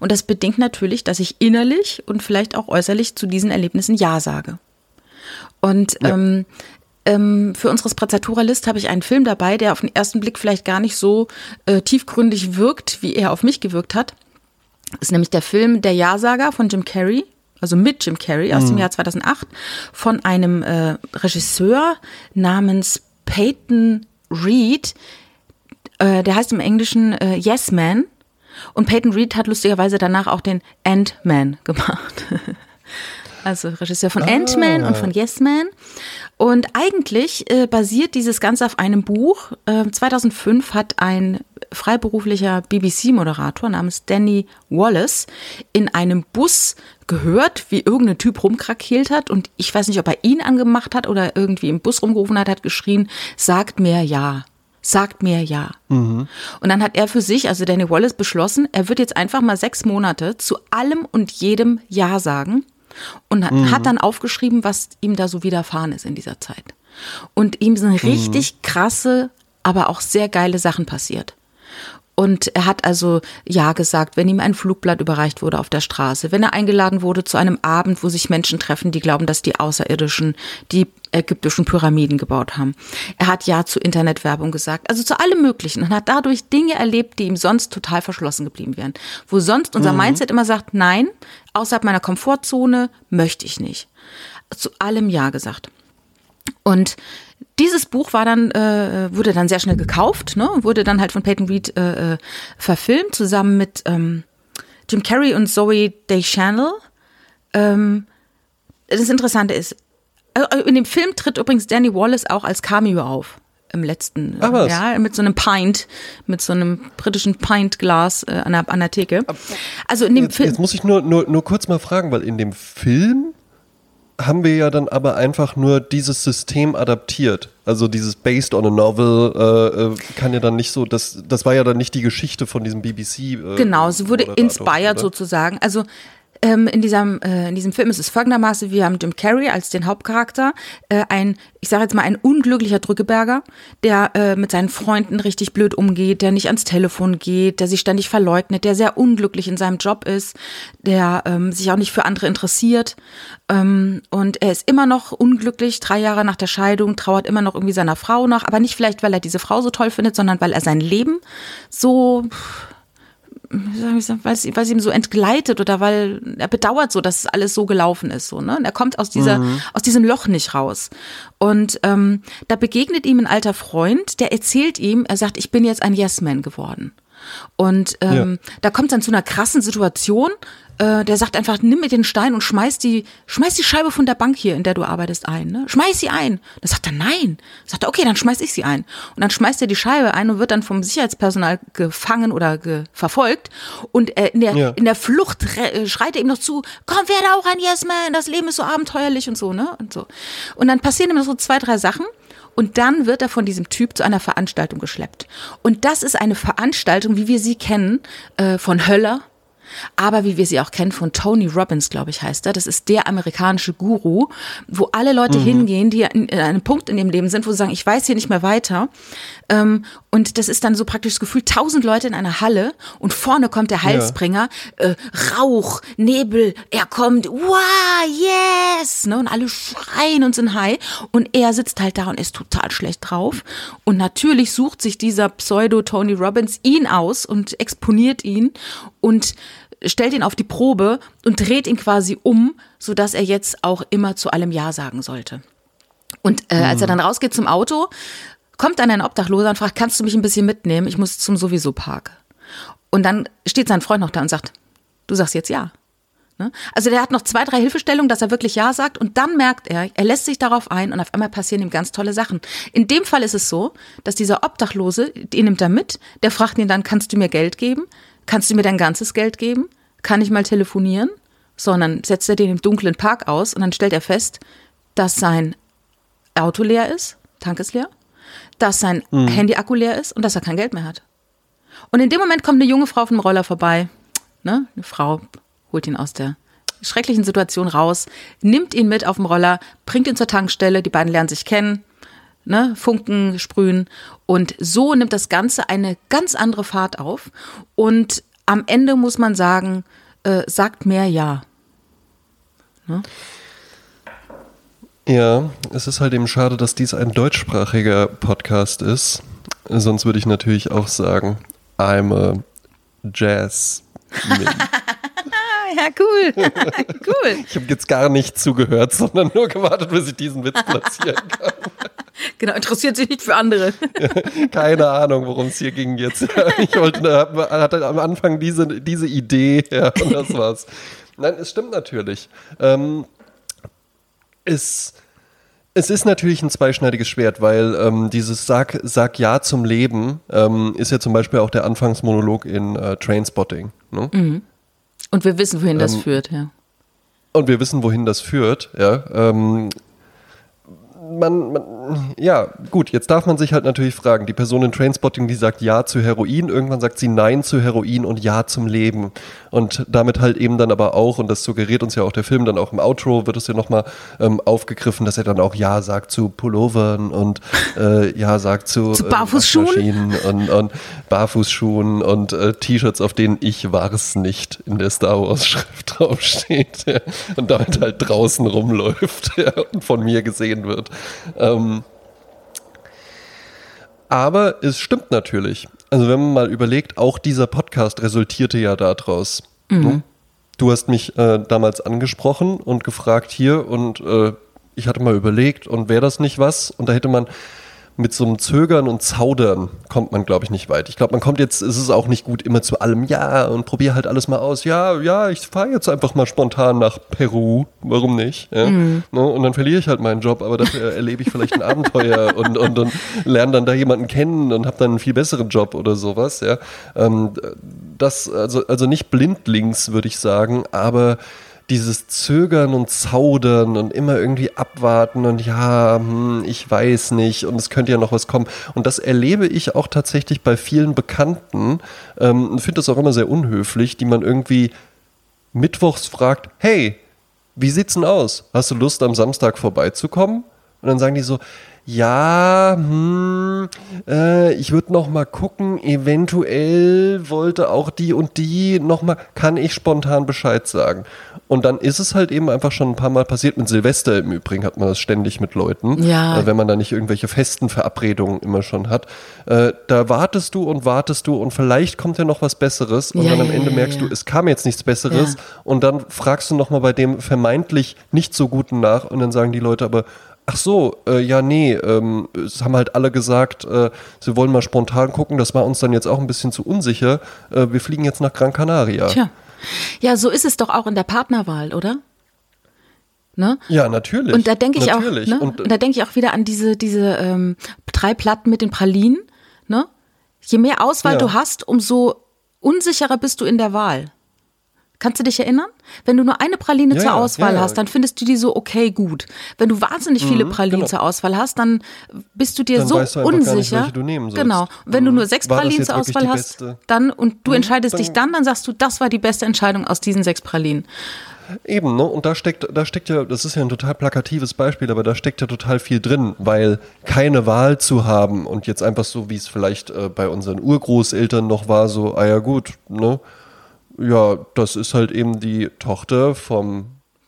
Und das bedingt natürlich, dass ich innerlich und vielleicht auch äußerlich zu diesen Erlebnissen Ja sage. Und Ja. ähm, ähm, für unsere Sprezzatura-List habe ich einen Film dabei, der auf den ersten Blick vielleicht gar nicht so äh, tiefgründig wirkt, wie er auf mich gewirkt hat. ist nämlich der Film Der Ja-Sager von Jim Carrey, also mit Jim Carrey aus dem Jahr 2008, von einem äh, Regisseur namens Peyton Reed. Äh, der heißt im Englischen äh, Yes Man. Und Peyton Reed hat lustigerweise danach auch den Ant-Man gemacht. <laughs> also Regisseur von Ant-Man und von Yes Man. Und eigentlich äh, basiert dieses Ganze auf einem Buch. Äh, 2005 hat ein freiberuflicher BBC-Moderator namens Danny Wallace in einem Bus gehört, wie irgendein Typ rumkrakeelt hat. Und ich weiß nicht, ob er ihn angemacht hat oder irgendwie im Bus rumgerufen hat, hat geschrien, sagt mir ja. Sagt mir ja. Und dann hat er für sich, also Danny Wallace, beschlossen, er wird jetzt einfach mal sechs Monate zu allem und jedem Ja sagen und hat, hat dann aufgeschrieben, was ihm da so widerfahren ist in dieser Zeit. Und ihm sind richtig krasse, aber auch sehr geile Sachen passiert. Und er hat also Ja gesagt, wenn ihm ein Flugblatt überreicht wurde auf der Straße, wenn er eingeladen wurde zu einem Abend, wo sich Menschen treffen, die glauben, dass die Außerirdischen die ägyptischen Pyramiden gebaut haben. Er hat Ja zu Internetwerbung gesagt, also zu allem Möglichen und hat dadurch Dinge erlebt, die ihm sonst total verschlossen geblieben wären. Wo sonst unser Mindset immer sagt, nein, außerhalb meiner Komfortzone möchte ich nicht. Zu allem Ja gesagt. Und dieses Buch war dann, äh, wurde dann sehr schnell gekauft, ne? wurde dann halt von Peyton Reed äh, äh, verfilmt, zusammen mit ähm, Jim Carrey und Zoe Deschanel. Ähm, das Interessante ist, äh, in dem Film tritt übrigens Danny Wallace auch als Cameo auf. Im letzten Ach was. ja, mit so einem Pint, mit so einem britischen Pint-Glas äh, an, der, an der Theke. Also in dem Jetzt, Film. jetzt muss ich nur, nur, nur kurz mal fragen, weil in dem Film haben wir ja dann aber einfach nur dieses System adaptiert. Also dieses based on a novel äh, äh, kann ja dann nicht so, das, das war ja dann nicht die Geschichte von diesem BBC. Äh, Genau, sie wurde inspired oder? sozusagen. Also ähm, in, diesem, äh, in diesem Film ist es folgendermaßen, wir haben Jim Carrey als den Hauptcharakter, äh, ein, ich sage jetzt mal, ein unglücklicher Drückeberger, der äh, mit seinen Freunden richtig blöd umgeht, der nicht ans Telefon geht, der sich ständig verleugnet, der sehr unglücklich in seinem Job ist, der ähm, sich auch nicht für andere interessiert. Ähm, und er ist immer noch unglücklich, drei Jahre nach der Scheidung, trauert immer noch irgendwie seiner Frau nach, aber nicht vielleicht, weil er diese Frau so toll findet, sondern weil er sein Leben so wie soll ich sagen, weil es, ihm so entgleitet oder weil er bedauert so, dass es alles so gelaufen ist. So, ne? Und er kommt aus, dieser, aus diesem Loch nicht raus. Und ähm, da begegnet ihm ein alter Freund, der erzählt ihm, er sagt, ich bin jetzt ein Yes-Man geworden. Und ähm, da kommt dann zu einer krassen Situation. Äh, der sagt einfach, nimm mir den Stein und schmeiß die, schmeiß die Scheibe von der Bank hier, in der du arbeitest, ein. Ne? Schmeiß sie ein. Da sagt er, nein. Sagt er, okay, dann schmeiß ich sie ein. Und dann schmeißt er die Scheibe ein und wird dann vom Sicherheitspersonal gefangen oder ge verfolgt. Und äh, in, der, Ja. in der Flucht äh, schreit er ihm noch zu, komm, werde auch ein Yes-Man, das Leben ist so abenteuerlich und so, ne? Und so. Und dann passieren ihm noch so zwei, drei Sachen. Und dann wird er von diesem Typ zu einer Veranstaltung geschleppt. Und das ist eine Veranstaltung, wie wir sie kennen, äh, von Höller, aber wie wir sie auch kennen von Tony Robbins, glaube ich, heißt er. Das ist der amerikanische Guru, wo alle Leute hingehen, die in, in einem Punkt in ihrem Leben sind, wo sie sagen, ich weiß hier nicht mehr weiter. Ähm, und das ist dann so praktisch das Gefühl, tausend Leute in einer Halle und vorne kommt der Heilsbringer, äh, Rauch, Nebel, er kommt, wow, yes, ne, und alle schreien und sind high und er sitzt halt da und ist total schlecht drauf. Und natürlich sucht sich dieser Pseudo Tony Robbins ihn aus und exponiert ihn und stellt ihn auf die Probe und dreht ihn quasi um, so dass er jetzt auch immer zu allem Ja sagen sollte. Und äh, als er dann rausgeht zum Auto, kommt dann ein Obdachloser und fragt, kannst du mich ein bisschen mitnehmen? Ich muss zum sowieso Park. Und dann steht sein Freund noch da und sagt, du sagst jetzt ja. Ne? Also der hat noch zwei, drei Hilfestellungen, dass er wirklich Ja sagt und dann merkt er, er lässt sich darauf ein und auf einmal passieren ihm ganz tolle Sachen. In dem Fall ist es so, dass dieser Obdachlose, den nimmt er mit, der fragt ihn dann, kannst du mir Geld geben? Kannst du mir dein ganzes Geld geben? Kann ich mal telefonieren? So, und dann setzt er den im dunklen Park aus und dann stellt er fest, dass sein Auto leer ist, Tank ist leer, dass sein Handy-Akku leer ist und dass er kein Geld mehr hat. Und in dem Moment kommt eine junge Frau auf dem Roller vorbei. Ne? Eine Frau holt ihn aus der schrecklichen Situation raus, nimmt ihn mit auf dem Roller, bringt ihn zur Tankstelle, die beiden lernen sich kennen, ne? Funken sprühen und so nimmt das Ganze eine ganz andere Fahrt auf und am Ende muss man sagen, äh, sagt mehr Ja. Ja, es ist halt eben schade, dass dies ein deutschsprachiger Podcast ist. Sonst würde ich natürlich auch sagen, I'm a Jazz. <laughs> ja, cool. <laughs> cool. Ich habe jetzt gar nicht zugehört, sondern nur gewartet, bis ich diesen Witz platzieren kann. <laughs> Genau, interessiert sich nicht für andere. Keine Ahnung, worum es hier ging jetzt. Ich wollte, hatte am Anfang diese, diese Idee, ja, und das war's. Nein, es stimmt natürlich. Ähm, es, es ist natürlich ein zweischneidiges Schwert, weil ähm, dieses Sag, Sag Ja zum Leben ähm, ist ja zum Beispiel auch der Anfangsmonolog in äh, Trainspotting. Ne? Mhm. Und wir wissen, wohin das ähm, führt, ja. Und wir wissen, wohin das führt, ja. Ähm, man, man, ja, gut, jetzt darf man sich halt natürlich fragen, die Person in Trainspotting, die sagt Ja zu Heroin, irgendwann sagt sie Nein zu Heroin und Ja zum Leben. Und damit halt eben dann aber auch, und das suggeriert uns ja auch der Film, dann auch im Outro wird es ja nochmal ähm, aufgegriffen, dass er dann auch Ja sagt zu Pullovern und äh, Ja sagt zu, zu Barfußschuhen äh, und, und Barfußschuhen und äh, T-Shirts, auf denen ich war's nicht in der Star Wars Schrift <laughs> draufsteht ja, und damit halt draußen rumläuft ja, und von mir gesehen wird. Ähm, aber es stimmt natürlich. Also wenn man mal überlegt, auch dieser Podcast resultierte ja daraus. Mhm. Du hast mich äh, damals angesprochen und gefragt hier und äh, ich hatte mal überlegt und wäre das nicht was? Und da hätte man mit so einem Zögern und Zaudern kommt man, glaube ich, nicht weit. Ich glaube, man kommt jetzt, es ist auch nicht gut immer zu allem, ja, und probier halt alles mal aus. Ja, ja, ich fahre jetzt einfach mal spontan nach Peru. Warum nicht? Ja? Mhm. Ne? Und dann verliere ich halt meinen Job, aber dafür erlebe ich vielleicht ein Abenteuer <laughs> und, und, und lerne dann da jemanden kennen und habe dann einen viel besseren Job oder sowas. Ja? Ähm, das, also, also nicht blindlings, würde ich sagen, aber dieses Zögern und Zaudern und immer irgendwie abwarten und ja, hm, ich weiß nicht und es könnte ja noch was kommen. Und das erlebe ich auch tatsächlich bei vielen Bekannten ähm, und finde das auch immer sehr unhöflich, die man irgendwie mittwochs fragt, hey, wie sieht's denn aus? Hast du Lust am Samstag vorbeizukommen? Und dann sagen die so, ja, hm, äh, ich würde noch mal gucken, eventuell wollte auch die und die noch mal, kann ich spontan Bescheid sagen. Und dann ist es halt eben einfach schon ein paar Mal passiert. Mit Silvester im Übrigen hat man das ständig mit Leuten, ja. äh, wenn man da nicht irgendwelche festen Verabredungen immer schon hat. Äh, da wartest du und wartest du und vielleicht kommt ja noch was Besseres und ja, dann am ja, Ende merkst du, es kam jetzt nichts Besseres und dann fragst du noch mal bei dem vermeintlich nicht so guten nach und dann sagen die Leute aber, Ach so, äh, ja, nee, ähm, es haben halt alle gesagt, äh, sie wollen mal spontan gucken, das war uns dann jetzt auch ein bisschen zu unsicher. Äh, wir fliegen jetzt nach Gran Canaria. Tja. Ja, so ist es doch auch in der Partnerwahl, oder? Ne? Ja, natürlich. Und da denke ich natürlich. auch, ne? und, und da denke ich auch wieder an diese, diese ähm, drei Platten mit den Pralinen. Ne? Je mehr Auswahl Ja. du hast, umso unsicherer bist du in der Wahl. Kannst du dich erinnern? Wenn du nur eine Praline Ja, zur Auswahl ja, ja. hast, dann findest du die so okay gut. Wenn du wahnsinnig viele Pralinen genau. zur Auswahl hast, dann bist du dir Dann so weißt du gar nicht, unsicher. welche du nehmen. Genau. Und wenn du Mhm. nur sechs War Pralinen zur Auswahl hast, dann und du entscheidest dann- dich dann, dann sagst du, das war die beste Entscheidung aus diesen sechs Pralinen. Eben, ne? Und da steckt, da steckt ja, das ist ja ein total plakatives Beispiel, aber da steckt ja total viel drin, weil keine Wahl zu haben und jetzt einfach so, wie es vielleicht äh, bei unseren Urgroßeltern noch war, so, ah ja gut, ne? Ja, das ist halt eben die Tochter vom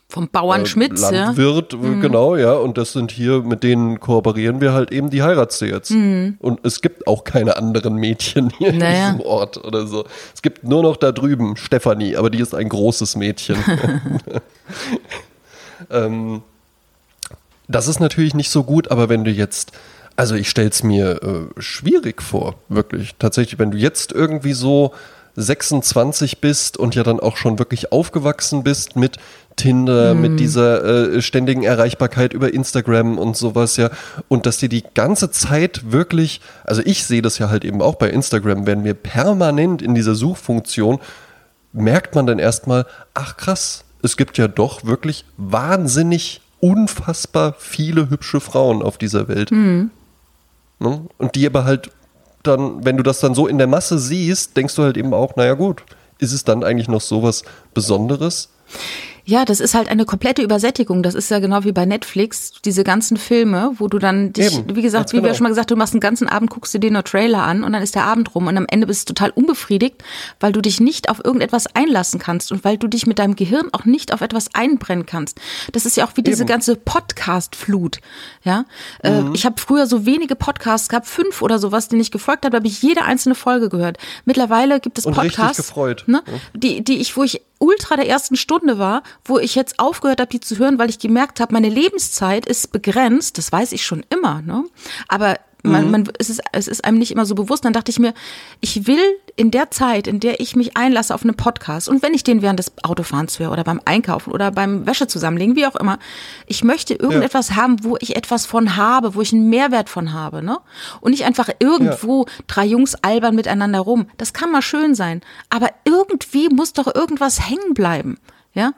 Vom Bauern äh, Schmitz, ja. Mhm. Landwirt, genau, ja. Und das sind hier, mit denen kooperieren wir halt eben, die heiratst du jetzt. Und es gibt auch keine anderen Mädchen hier Mhm. Naja. in diesem Ort oder so. Es gibt nur noch da drüben Stefanie, aber die ist ein großes Mädchen. <laughs> <laughs> ähm, das ist natürlich nicht so gut, aber wenn du jetzt, also ich stelle es mir äh, schwierig vor, wirklich. Tatsächlich, wenn du jetzt irgendwie so 26 bist und ja dann auch schon wirklich aufgewachsen bist mit Tinder, mit dieser äh, ständigen Erreichbarkeit über Instagram und sowas, ja. Und dass dir die ganze Zeit wirklich, also ich sehe das ja halt eben auch bei Instagram, wenn mir permanent in dieser Suchfunktion merkt man dann erstmal, ach krass, es gibt ja doch wirklich wahnsinnig unfassbar viele hübsche Frauen auf dieser Welt. Ne? Und die aber halt dann, wenn du das dann so in der Masse siehst, denkst du halt eben auch, naja gut, ist es dann eigentlich noch sowas Besonderes? Ja, das ist halt eine komplette Übersättigung. Das ist ja genau wie bei Netflix, diese ganzen Filme, wo du dann dich, Eben, wie gesagt, wie wir genau. schon mal gesagt, du machst einen ganzen Abend, guckst du dir nur Trailer an und dann ist der Abend rum und am Ende bist du total unbefriedigt, weil du dich nicht auf irgendetwas einlassen kannst und weil du dich mit deinem Gehirn auch nicht auf etwas einbrennen kannst. Das ist ja auch wie diese Eben. ganze Podcast-Flut. Ja, äh, ich habe früher so wenige Podcasts gehabt, fünf oder sowas, denen ich gefolgt habe, habe ich jede einzelne Folge gehört. Mittlerweile gibt es Podcasts, gefreut. ne, die, die ich, wo ich ultra der ersten Stunde war, wo ich jetzt aufgehört habe, die zu hören, weil ich gemerkt habe, meine Lebenszeit ist begrenzt. Das weiß ich schon immer, ne? Aber man, man, es, ist, es ist einem nicht immer so bewusst. Dann dachte ich mir, ich will in der Zeit, in der ich mich einlasse auf einen Podcast und wenn ich den während des Autofahrens höre oder beim Einkaufen oder beim Wäsche zusammenlegen, wie auch immer, ich möchte irgendetwas haben, wo ich etwas von habe, wo ich einen Mehrwert von habe, ne? Und nicht einfach irgendwo drei Jungs albern miteinander rum. Das kann mal schön sein, aber irgendwie muss doch irgendwas hängen bleiben. Ja,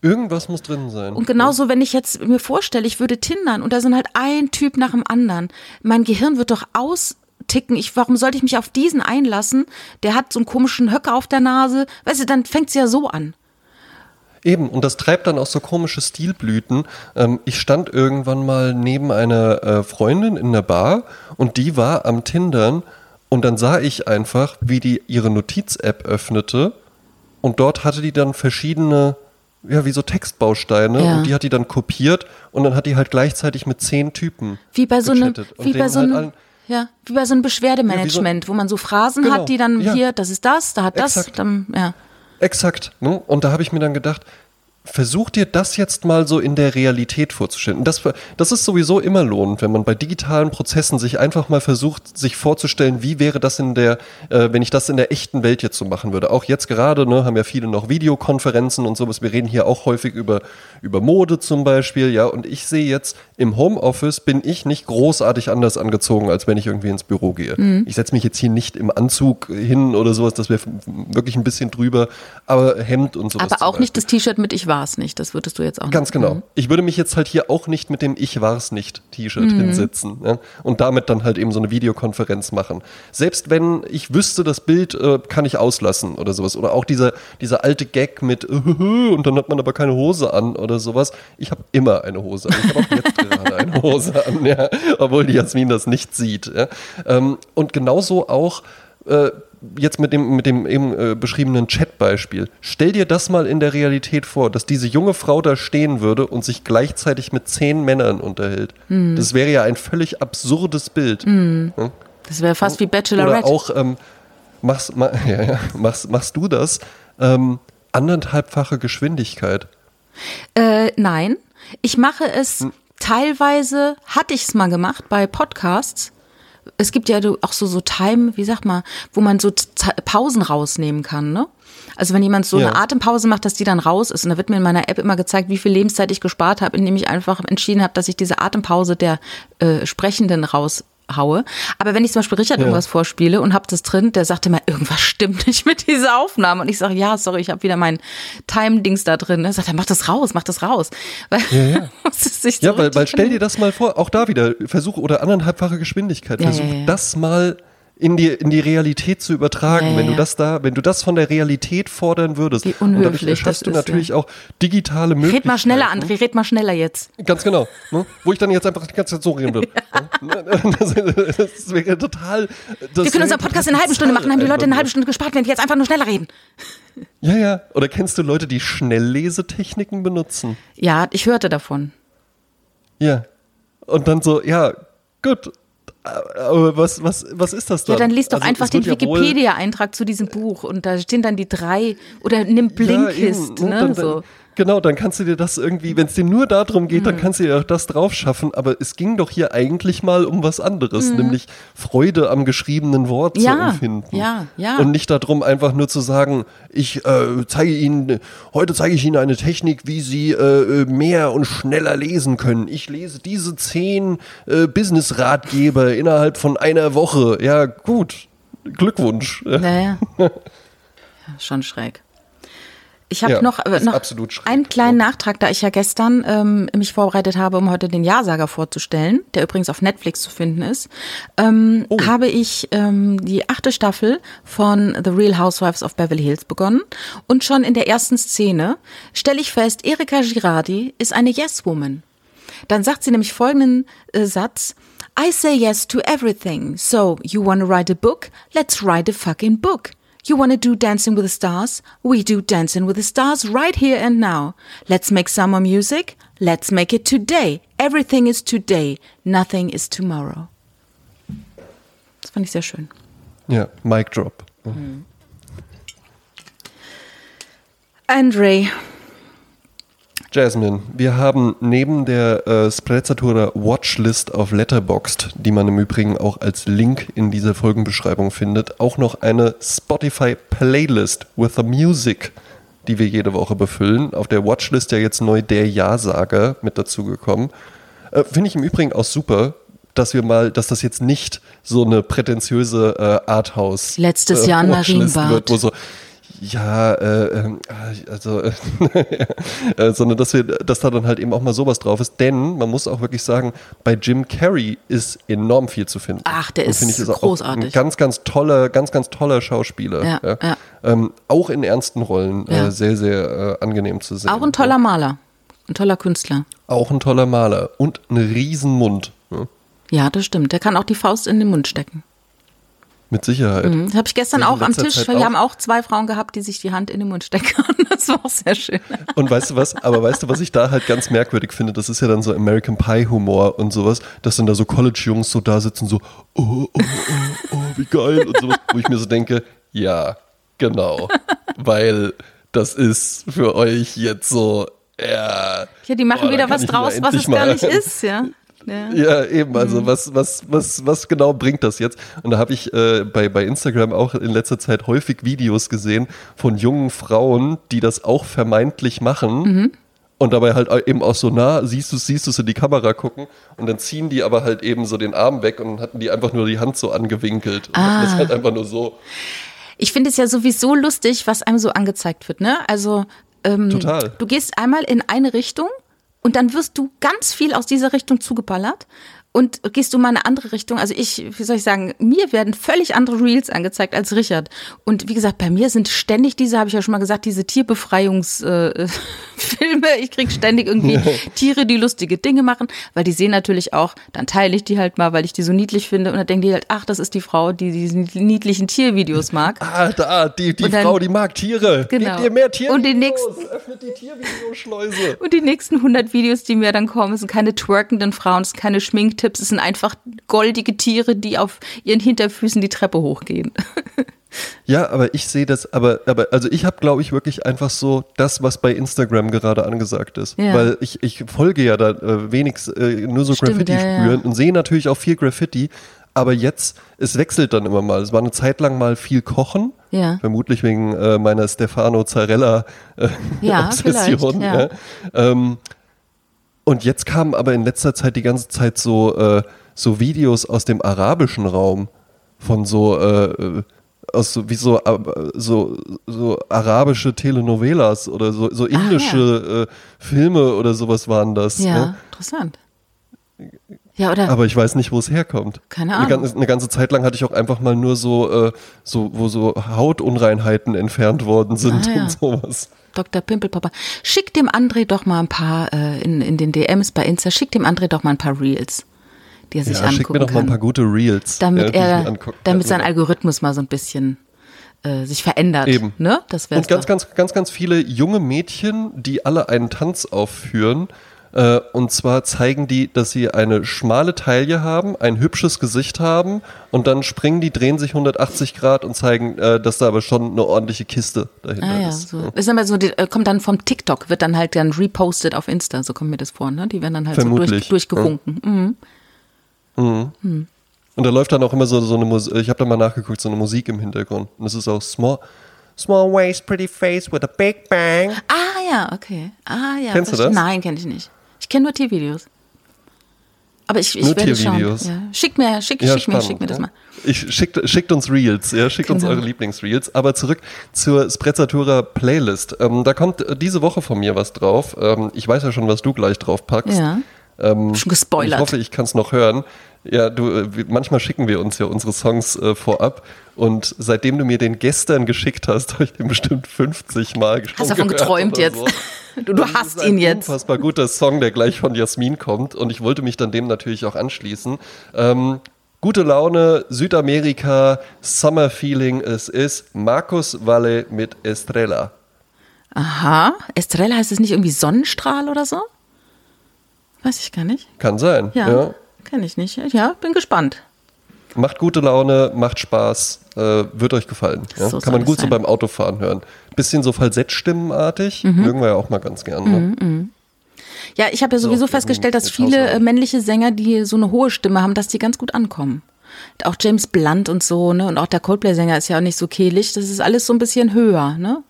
Irgendwas muss drin sein. und genauso, wenn ich jetzt mir vorstelle, ich würde tindern und da sind halt ein Typ nach dem anderen. Mein Gehirn wird doch austicken. Ich, warum sollte ich mich auf diesen einlassen? Der hat so einen komischen Höcker auf der Nase. Weißt du, dann fängt's ja so an. Eben, und das treibt dann auch so komische Stilblüten. Ähm, ich stand irgendwann mal neben einer äh, Freundin in der Bar und die war am Tindern und dann sah ich einfach, wie die ihre Notiz-App öffnete und dort hatte die dann verschiedene, ja, wie so Textbausteine Ja. und die hat die dann kopiert und dann hat die halt gleichzeitig mit zehn Typen Wie bei so einem, wie bei so halt einem, ja, wie bei so einem Beschwerdemanagement, wo man so Phrasen Genau, hat, die dann ja. hier, das ist das, da hat das, Exakt. dann, ja. Exakt. Ne? Und da habe ich mir dann gedacht, versuch dir das jetzt mal so in der Realität vorzustellen. Das, das ist sowieso immer lohnend, wenn man bei digitalen Prozessen sich einfach mal versucht, sich vorzustellen, wie wäre das in der, äh, wenn ich das in der echten Welt jetzt so machen würde. Auch jetzt gerade, ne, haben ja viele noch Videokonferenzen und sowas. Wir reden hier auch häufig über, über Mode zum Beispiel, ja. Und ich sehe jetzt, im Homeoffice bin ich nicht großartig anders angezogen, als wenn ich irgendwie ins Büro gehe. Ich setze mich jetzt hier nicht im Anzug hin oder sowas, das wäre wirklich ein bisschen drüber, aber Hemd und sowas. Aber auch nicht das T-Shirt mit Ich war's nicht, das würdest du jetzt auch Ganz nicht. genau. Ich würde mich jetzt halt hier auch nicht mit dem Ich war's nicht T-Shirt Mhm. hinsetzen ja, und damit dann halt eben so eine Videokonferenz machen. Selbst wenn ich wüsste, das Bild äh, kann ich auslassen oder sowas. Oder auch dieser, dieser alte Gag mit und dann hat man aber keine Hose an oder sowas. Ich habe immer eine Hose an. Ich habe auch jetzt gerade <laughs> eine Hose an, ja, obwohl die Jasmin das nicht sieht. Ja. Ähm, und genauso auch äh, jetzt mit dem, mit dem eben äh, beschriebenen Chat-Beispiel. Stell dir das mal in der Realität vor, dass diese junge Frau da stehen würde und sich gleichzeitig mit zehn Männern unterhält. Hm. Das wäre ja ein völlig absurdes Bild. Ja? Das wäre fast wie Oder Bachelorette. auch, ähm, machst, ma, <laughs> ja, ja, machst, machst du das? Ähm, anderthalbfache Geschwindigkeit. Äh, nein, ich mache es Hm. teilweise, hatte ich es mal gemacht bei Podcasts. Es gibt ja auch so, so Time, wie sag mal, wo man so Pausen rausnehmen kann, ne? Also wenn jemand so Ja. eine Atempause macht, dass die dann raus ist. Und da wird mir in meiner App immer gezeigt, wie viel Lebenszeit ich gespart habe, indem ich einfach entschieden habe, dass ich diese Atempause der äh, Sprechenden raushaue. Aber wenn ich zum Beispiel Richard Ja. irgendwas vorspiele und habe das drin, der sagte immer, irgendwas stimmt <laughs> nicht mit dieser Aufnahme. Und ich sage, ja, sorry, ich habe wieder mein Time-Dings da drin. Er sagt, er, mach das raus, mach das raus. <laughs> Weil, ja. <laughs> sich so Ja, weil, weil stell dir das mal vor, auch da wieder, Versuch oder anderthalbfache Geschwindigkeit, Ja, versuch ja, ja. das mal in die, in die Realität zu übertragen. Ja, ja, wenn du ja. das da, wenn du das von der Realität fordern würdest. Wie und dadurch unhöflich erschaffst du natürlich ja. auch digitale Möglichkeiten. Red mal schneller, André, red mal schneller jetzt. Ganz genau. Ne? Wo ich dann jetzt einfach die ganze Zeit so reden würde. <laughs> das, das wäre total. Das Wir können unseren Podcast in einer halben Stunde machen, haben die Leute eine halbe Stunde. Stunde gespart, wenn wir jetzt einfach nur schneller reden. Ja, ja. Oder kennst du Leute, die Schnelllesetechniken benutzen? Ja, ich hörte davon. Ja. Und dann so, ja, gut. Aber was, was, was ist das Ja, dann? liest doch Also, einfach den ja Wikipedia-Eintrag zu diesem Buch und da stehen dann die drei oder nimm Blinkist, Ja, eben. ne? Dann, dann, so. Genau, dann kannst du dir das irgendwie, wenn es dir nur darum geht, Mhm. dann kannst du dir auch das drauf schaffen. Aber es ging doch hier eigentlich mal um was anderes, nämlich Freude am geschriebenen Wort zu Mhm. Ja, empfinden. ja, ja. Und nicht darum, einfach nur zu sagen, ich äh, zeige Ihnen, heute zeige ich Ihnen eine Technik, wie Sie äh, mehr und schneller lesen können. Ich lese diese zehn äh, Business-Ratgeber innerhalb von einer Woche. Ja, gut. Glückwunsch. Naja. <laughs> ja, schon schräg. Ich habe Ja, noch, äh, noch schräg, einen kleinen ja. Nachtrag, da ich ja gestern ähm, mich vorbereitet habe, um heute den Ja-Sager vorzustellen, der übrigens auf Netflix zu finden ist, ähm, Oh. habe ich ähm, die achte Staffel von The Real Housewives of Beverly Hills begonnen. Und schon in der ersten Szene stelle ich fest, Erika Girardi ist eine Yes-Woman. Dann sagt sie nämlich folgenden äh, Satz. I say yes to everything. So, you wanna write a book? Let's write a fucking book. You wanna do Dancing with the Stars? We do Dancing with the Stars right here and now. Let's make summer music? Let's make it today. Everything is today. Nothing is tomorrow. Das fand ich sehr schön. Ja, Mic Drop. Mhm. Andre, Jasmine, wir haben neben der äh, Sprezzatura Watchlist auf Letterboxd, die man im Übrigen auch als Link in dieser Folgenbeschreibung findet, auch noch eine Spotify Playlist with the Music, die wir jede Woche befüllen. Auf der Watchlist ja jetzt neu der Ja-Sager mit dazugekommen. Äh, Finde ich im Übrigen auch super, dass wir mal, dass das jetzt nicht so eine prätentiöse äh, Arthouse Letztes Jahr in Watchlist Marienbad. wird, wo so ja, äh, ähm, also, <laughs> äh, sondern dass wir, dass da dann halt eben auch mal sowas drauf ist, denn man muss auch wirklich sagen, bei Jim Carrey ist enorm viel zu finden. Ach, der ist ich, auch großartig. Ein ganz, ganz toller, ganz, ganz toller Schauspieler. Ja, ja. Ähm, auch in ernsten Rollen Ja. äh, sehr, sehr äh, angenehm zu sehen. auch ein toller Maler. Ein toller Künstler. Auch ein toller Maler und einen riesen Mund. Ja, Ja, das stimmt. Der kann auch die Faust in den Mund stecken. Mit Sicherheit. Mhm. Das habe ich gestern auch am Tisch. Zeit Wir auch. haben auch zwei Frauen gehabt, die sich die Hand in den Mund stecken. <laughs> Das war auch sehr schön. Und weißt du was? Aber weißt du, was ich da halt ganz merkwürdig finde? Das ist ja dann so American Pie Humor und sowas, dass dann da so College-Jungs so da sitzen, so, oh, oh, oh, oh, wie geil und sowas, wo ich mir so denke, ja, genau. Weil das ist für euch jetzt so, ja. Ja, die machen wieder was draus, was es gar nicht ist, ja. Ja. Ja, eben, also was, was, was, was genau bringt das jetzt? Und da habe ich äh, bei, bei Instagram auch in letzter Zeit häufig Videos gesehen von jungen Frauen, die das auch vermeintlich machen. Und dabei halt eben auch so nah, siehst du es, siehst du es in die Kamera gucken und dann ziehen die aber halt eben so den Arm weg und hatten die einfach nur die Hand so angewinkelt. Und hatten das halt einfach nur so. Ich finde es ja sowieso lustig, was einem so angezeigt wird, ne? Also ähm, Total. du gehst einmal in eine Richtung und dann wirst du ganz viel aus dieser Richtung zugeballert. Und gehst du mal in eine andere Richtung? Also ich, wie soll ich sagen, mir werden völlig andere Reels angezeigt als Richard. Und wie gesagt, bei mir sind ständig diese, habe ich ja schon mal gesagt, diese Tierbefreiungsfilme. Äh, <laughs> Filme. ich krieg ständig irgendwie Tiere, die lustige Dinge machen, weil die sehen natürlich auch, dann teile ich die halt mal, weil ich die so niedlich finde. Und dann denken die halt, ach, das ist die Frau, die diese niedlichen Tiervideos mag. Ah, da, die, die dann- Frau, die mag Tiere. Genau. Gebt ihr mehr Tiervideos. Und die nächsten- Öffnet die Tiervideoschleuse. Und die nächsten 100 Videos, die mir dann kommen, sind keine twerkenden Frauen, es sind keine Schminktipps, es sind einfach goldige Tiere, die auf ihren Hinterfüßen die Treppe hochgehen. <laughs> Ja, aber ich sehe das, aber, aber also ich habe, glaube ich, wirklich einfach so das, was bei Instagram gerade angesagt ist. Ja. Weil ich, ich folge ja da äh, wenig, äh, nur so Stimmt, Graffiti ja, ja. spüren und sehe natürlich auch viel Graffiti. Aber jetzt, es wechselt dann immer mal. Es war eine Zeit lang mal viel Kochen. Ja. Vermutlich wegen äh, meiner Stefano Zarella äh, ja. <laughs> ja. Ähm, und jetzt kamen aber in letzter Zeit die ganze Zeit so, äh, so Videos aus dem arabischen Raum von so, äh, aus so, wie so, äh, so, so arabische Telenovelas oder so, so indische äh, Filme oder sowas waren das. Ja, Ne? interessant. Ja, oder? Aber ich weiß nicht, wo es herkommt. Keine Eine Ahnung. ganze, eine ganze Zeit lang hatte ich auch einfach mal nur so, äh, so wo so Hautunreinheiten entfernt worden sind Ah, ja. und sowas. Dr. Pimpelpopper. Schick dem André doch mal ein paar äh, in, in den DMs bei Insta, schick dem André doch mal ein paar Reels, die er sich Ja, angucken schick mir doch mal ein paar gute Reels. damit ja, er, damit sein Algorithmus mal so ein bisschen äh, sich verändert. Eben. Ne? Das Und ganz, ganz, ganz, ganz viele junge Mädchen, die alle einen Tanz aufführen. Äh, und zwar zeigen die, dass sie eine schmale Taille haben, ein hübsches Gesicht haben und dann springen die, drehen sich 180 Grad und zeigen, äh, dass da aber schon eine ordentliche Kiste dahinter Ah ja, ist. so. Ist aber so, die, äh, kommt dann vom TikTok, wird dann halt dann repostet auf Insta, so kommt mir das vor, ne? Die werden dann halt so Vermutlich, durch, durchgewunken. Mhm. Und da läuft dann auch immer so, so eine Musik, ich habe da mal nachgeguckt, so eine Musik im Hintergrund. Und es ist auch small, small waist, pretty face with a big bang. Ah ja, okay. Ah ja. Kennst du das? Nein, kenne ich nicht. Ich kenne nur Tiervideos. Aber ich, ich Nur werde schauen. Tiervideos. Ja. Schick mir, schick, Ja, schick mir, spannend, schick mir das mal. Ich, schickt, schickt uns Reels, ja, schickt uns Genau. eure Lieblingsreels. Aber zurück zur Sprezzatura Playlist. Ähm, da kommt äh, diese Woche von mir was drauf. Ähm, ich weiß ja schon, was du gleich drauf packst. Ja. Ähm, Schon gespoilert. Ich hoffe, ich kann es noch hören. Ja, du, äh, manchmal schicken wir uns ja unsere Songs äh, vorab. Und seitdem du mir den gestern geschickt hast, <laughs> habe ich den bestimmt 50 Mal schon Hast davon geträumt oder jetzt. So. Du, du hast ist ein ihn jetzt. Unfassbar guter Song, der gleich von Jasmin kommt. Und ich wollte mich dann dem natürlich auch anschließen. Ähm, gute Laune, Südamerika, Summer Feeling. Es ist Marcus Valle mit Estrella. Aha. Estrella heißt es nicht irgendwie Sonnenstrahl oder so? Weiß ich gar nicht. Kann sein. Ja. ja. Kenn ich nicht. Ja, bin gespannt. Macht gute Laune, macht Spaß, äh, wird euch gefallen. Ja? So Kann man gut es so sein. beim Autofahren hören. Bisschen so Falsettstimmenartig, Mhm. mögen wir ja auch mal ganz gern. Ne? Ja, ich habe ja sowieso So, festgestellt, dass viele äh, männliche Sänger, die so eine hohe Stimme haben, dass die ganz gut ankommen. Auch James Blunt und so, ne? Und auch der Coldplay-Sänger ist ja auch nicht so kehlig. Das ist alles so ein bisschen höher, ne?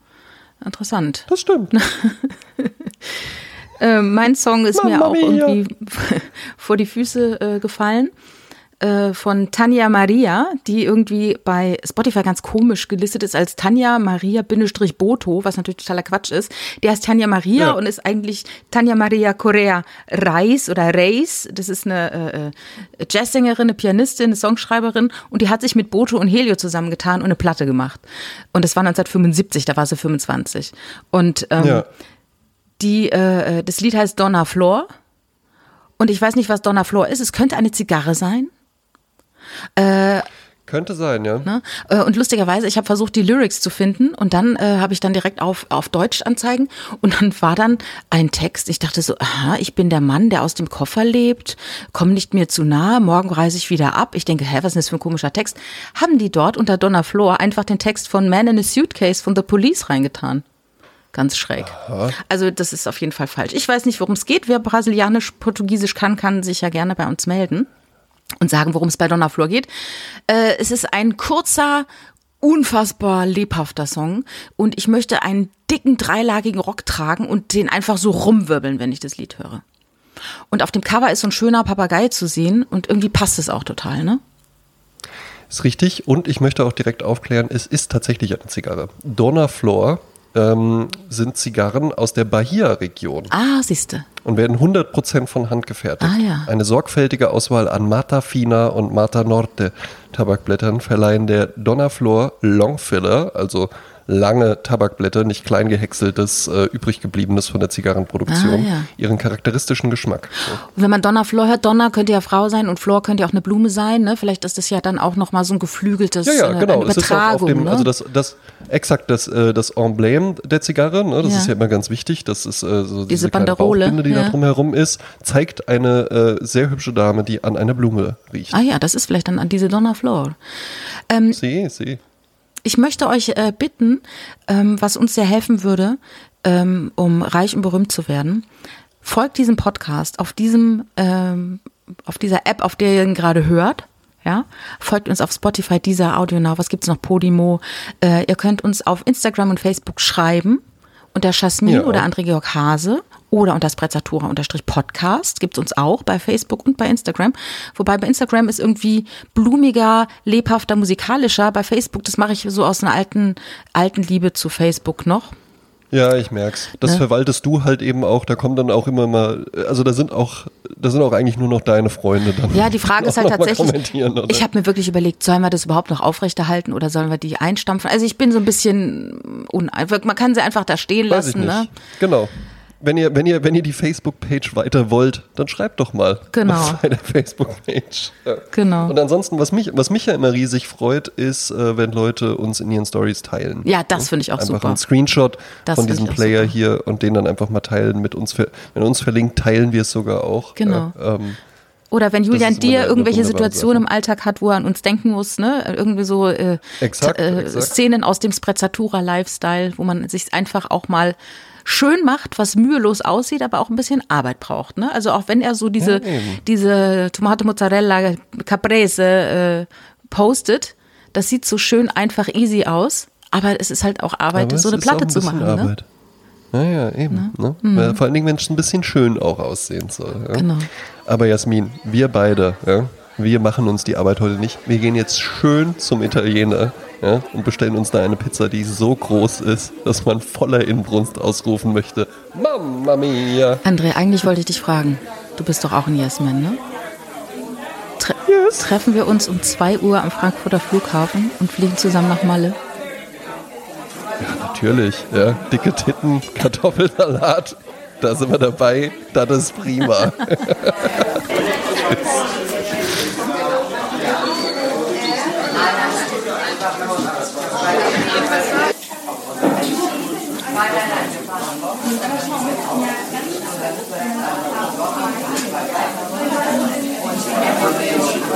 Interessant. Das stimmt. <laughs> Äh, mein Song ist mir Mamma auch irgendwie <laughs> vor die Füße äh, gefallen. Äh, von Tanja Maria, die irgendwie bei Spotify ganz komisch gelistet ist als Tanja Maria Bindestrich Boto, was natürlich totaler Quatsch ist. Der heißt Tanja Maria Ja. und ist eigentlich Tanja Maria Correa Reis oder Reis. Das ist eine äh, äh, Jazzsängerin, eine Pianistin, eine Songschreiberin und die hat sich mit Boto und Helio zusammengetan und eine Platte gemacht. Und das war 1975, da war sie 25. Und ähm, ja. Die, äh, das Lied heißt Donna Flor. Und ich weiß nicht, was Donna Flor ist. Es könnte eine Zigarre sein. Könnte sein, ja. Ne? Äh, Und lustigerweise, ich habe versucht, die Lyrics zu finden und dann äh, habe ich dann direkt auf, auf Deutsch anzeigen und dann war dann ein Text. Ich dachte so, aha, ich bin der Mann, der aus dem Koffer lebt, komm nicht mir zu nahe, morgen reise ich wieder ab. Ich denke, hä, was ist denn das für ein komischer Text? Haben die dort unter Donna Flor einfach den Text von Man in a Suitcase von The Police reingetan? Ganz schräg. Also das ist auf jeden Fall falsch. Ich weiß nicht, worum es geht. Wer brasilianisch, portugiesisch kann, kann sich ja gerne bei uns melden und sagen, worum es bei Donna Flor geht. Äh, es ist ein kurzer, unfassbar lebhafter Song und ich möchte einen dicken, dreilagigen Rock tragen und den einfach so rumwirbeln, wenn ich das Lied höre. Und auf dem Cover ist so ein schöner Papagei zu sehen und irgendwie passt es auch total, ne? Ist richtig. Und ich möchte auch direkt aufklären, es ist tatsächlich eine Zigarre. Donna Flor ähm, sind Zigarren aus der Bahia-Region Ah, siehste. und werden 100% von Hand gefertigt. Ah, ja. Eine sorgfältige Auswahl an Mata Fina und Mata Norte Tabakblättern verleihen der Donna Flor Long Filler, also lange Tabakblätter, nicht klein gehäckseltes, äh, übrig gebliebenes von der Zigarrenproduktion, Ah, ja. ihren charakteristischen Geschmack. Und wenn man Donna Flor hört, Donna könnte ja Frau sein und Flor könnte ja auch eine Blume sein, ne? Vielleicht ist das ja dann auch nochmal so ein geflügeltes, Ja, ja, äh, genau. eine Es ist auch auf Übertragung, dem, ne? also das, das exakt das, äh, das Emblem der Zigarre, ne, das Ja. ist ja immer ganz wichtig, das ist äh, so diese, kleine Banderole, die ja. da drumherum ist, zeigt eine äh, sehr hübsche Dame, die an einer Blume riecht. Ah ja, das ist vielleicht dann an diese Donna Flor. Ähm, Sie, sie. Ich möchte euch äh, bitten, ähm, was uns sehr helfen würde, ähm, um reich und berühmt zu werden. Folgt diesem Podcast auf diesem, ähm, auf dieser App, auf der ihr ihn gerade hört. Ja, folgt uns auf Spotify, dieser Audio Now. Was gibt's noch? Podimo. Äh, ihr könnt uns auf Instagram und Facebook schreiben unter Jasmin Ja. oder André Georg Hase oder unter Sprezzatura-Podcast gibt's uns auch bei Facebook und bei Instagram. Wobei bei Instagram ist irgendwie blumiger, lebhafter, musikalischer. Bei Facebook, das mache ich so aus einer alten, alten Liebe zu Facebook noch. Ja, ich merk's. Das Ne? verwaltest du halt eben auch, da kommen dann auch immer mal, also da sind auch, da sind auch eigentlich nur noch deine Freunde dann. Ja, die Frage ist halt <laughs> tatsächlich, ich habe mir wirklich überlegt, sollen wir das überhaupt noch aufrechterhalten oder sollen wir die einstampfen? Also ich bin so ein bisschen. Man kann sie einfach da stehen Weiß ich lassen. nicht. Ne? Genau. Wenn ihr, wenn ihr, wenn ihr die Facebook-Page weiter wollt, dann schreibt doch mal. Genau. Bei <laughs> der Facebook-Page. Ja. Genau. Und ansonsten, was mich, was mich ja immer riesig freut, ist, äh, wenn Leute uns in ihren Stories teilen. Ja, das finde ich auch einfach super. einen Screenshot Das von diesem Player super. hier und den dann einfach mal teilen mit uns. Wenn uns verlinkt, teilen wir es sogar auch. Genau. Ja, ähm, Oder wenn Julian dir irgendwelche Situationen im Alltag hat, wo er an uns denken muss, ne? Irgendwie so äh, Exakt, äh, exakt. Szenen aus dem Sprezzatura-Lifestyle, wo man sich einfach auch mal schön macht, was mühelos aussieht, aber auch ein bisschen Arbeit braucht. Ne? Also auch wenn er so diese, Ja, diese Tomate Mozzarella Caprese äh, postet, das sieht so schön einfach easy aus, aber es ist halt auch Arbeit, so eine Platte ein zu machen. Ne? Arbeit. Naja, eben. Ne? Mhm. Vor allen Dingen, wenn es ein bisschen schön auch aussehen soll. Ja? Genau. Aber Jasmin, wir beide, ja, wir machen uns die Arbeit heute nicht. Wir gehen jetzt schön zum Italiener ja, und bestellen uns da eine Pizza, die so groß ist, dass man voller Inbrunst ausrufen möchte: Mamma mia! André, eigentlich wollte ich dich fragen. Du bist doch auch ein Yes-Man, ne? Tre Yes. Treffen wir uns um 2 Uhr am Frankfurter Flughafen und fliegen zusammen nach Malle? Natürlich, ja. Dicke Titten, Kartoffelsalat, da sind wir dabei. Das ist prima. <laughs> <laughs> <laughs>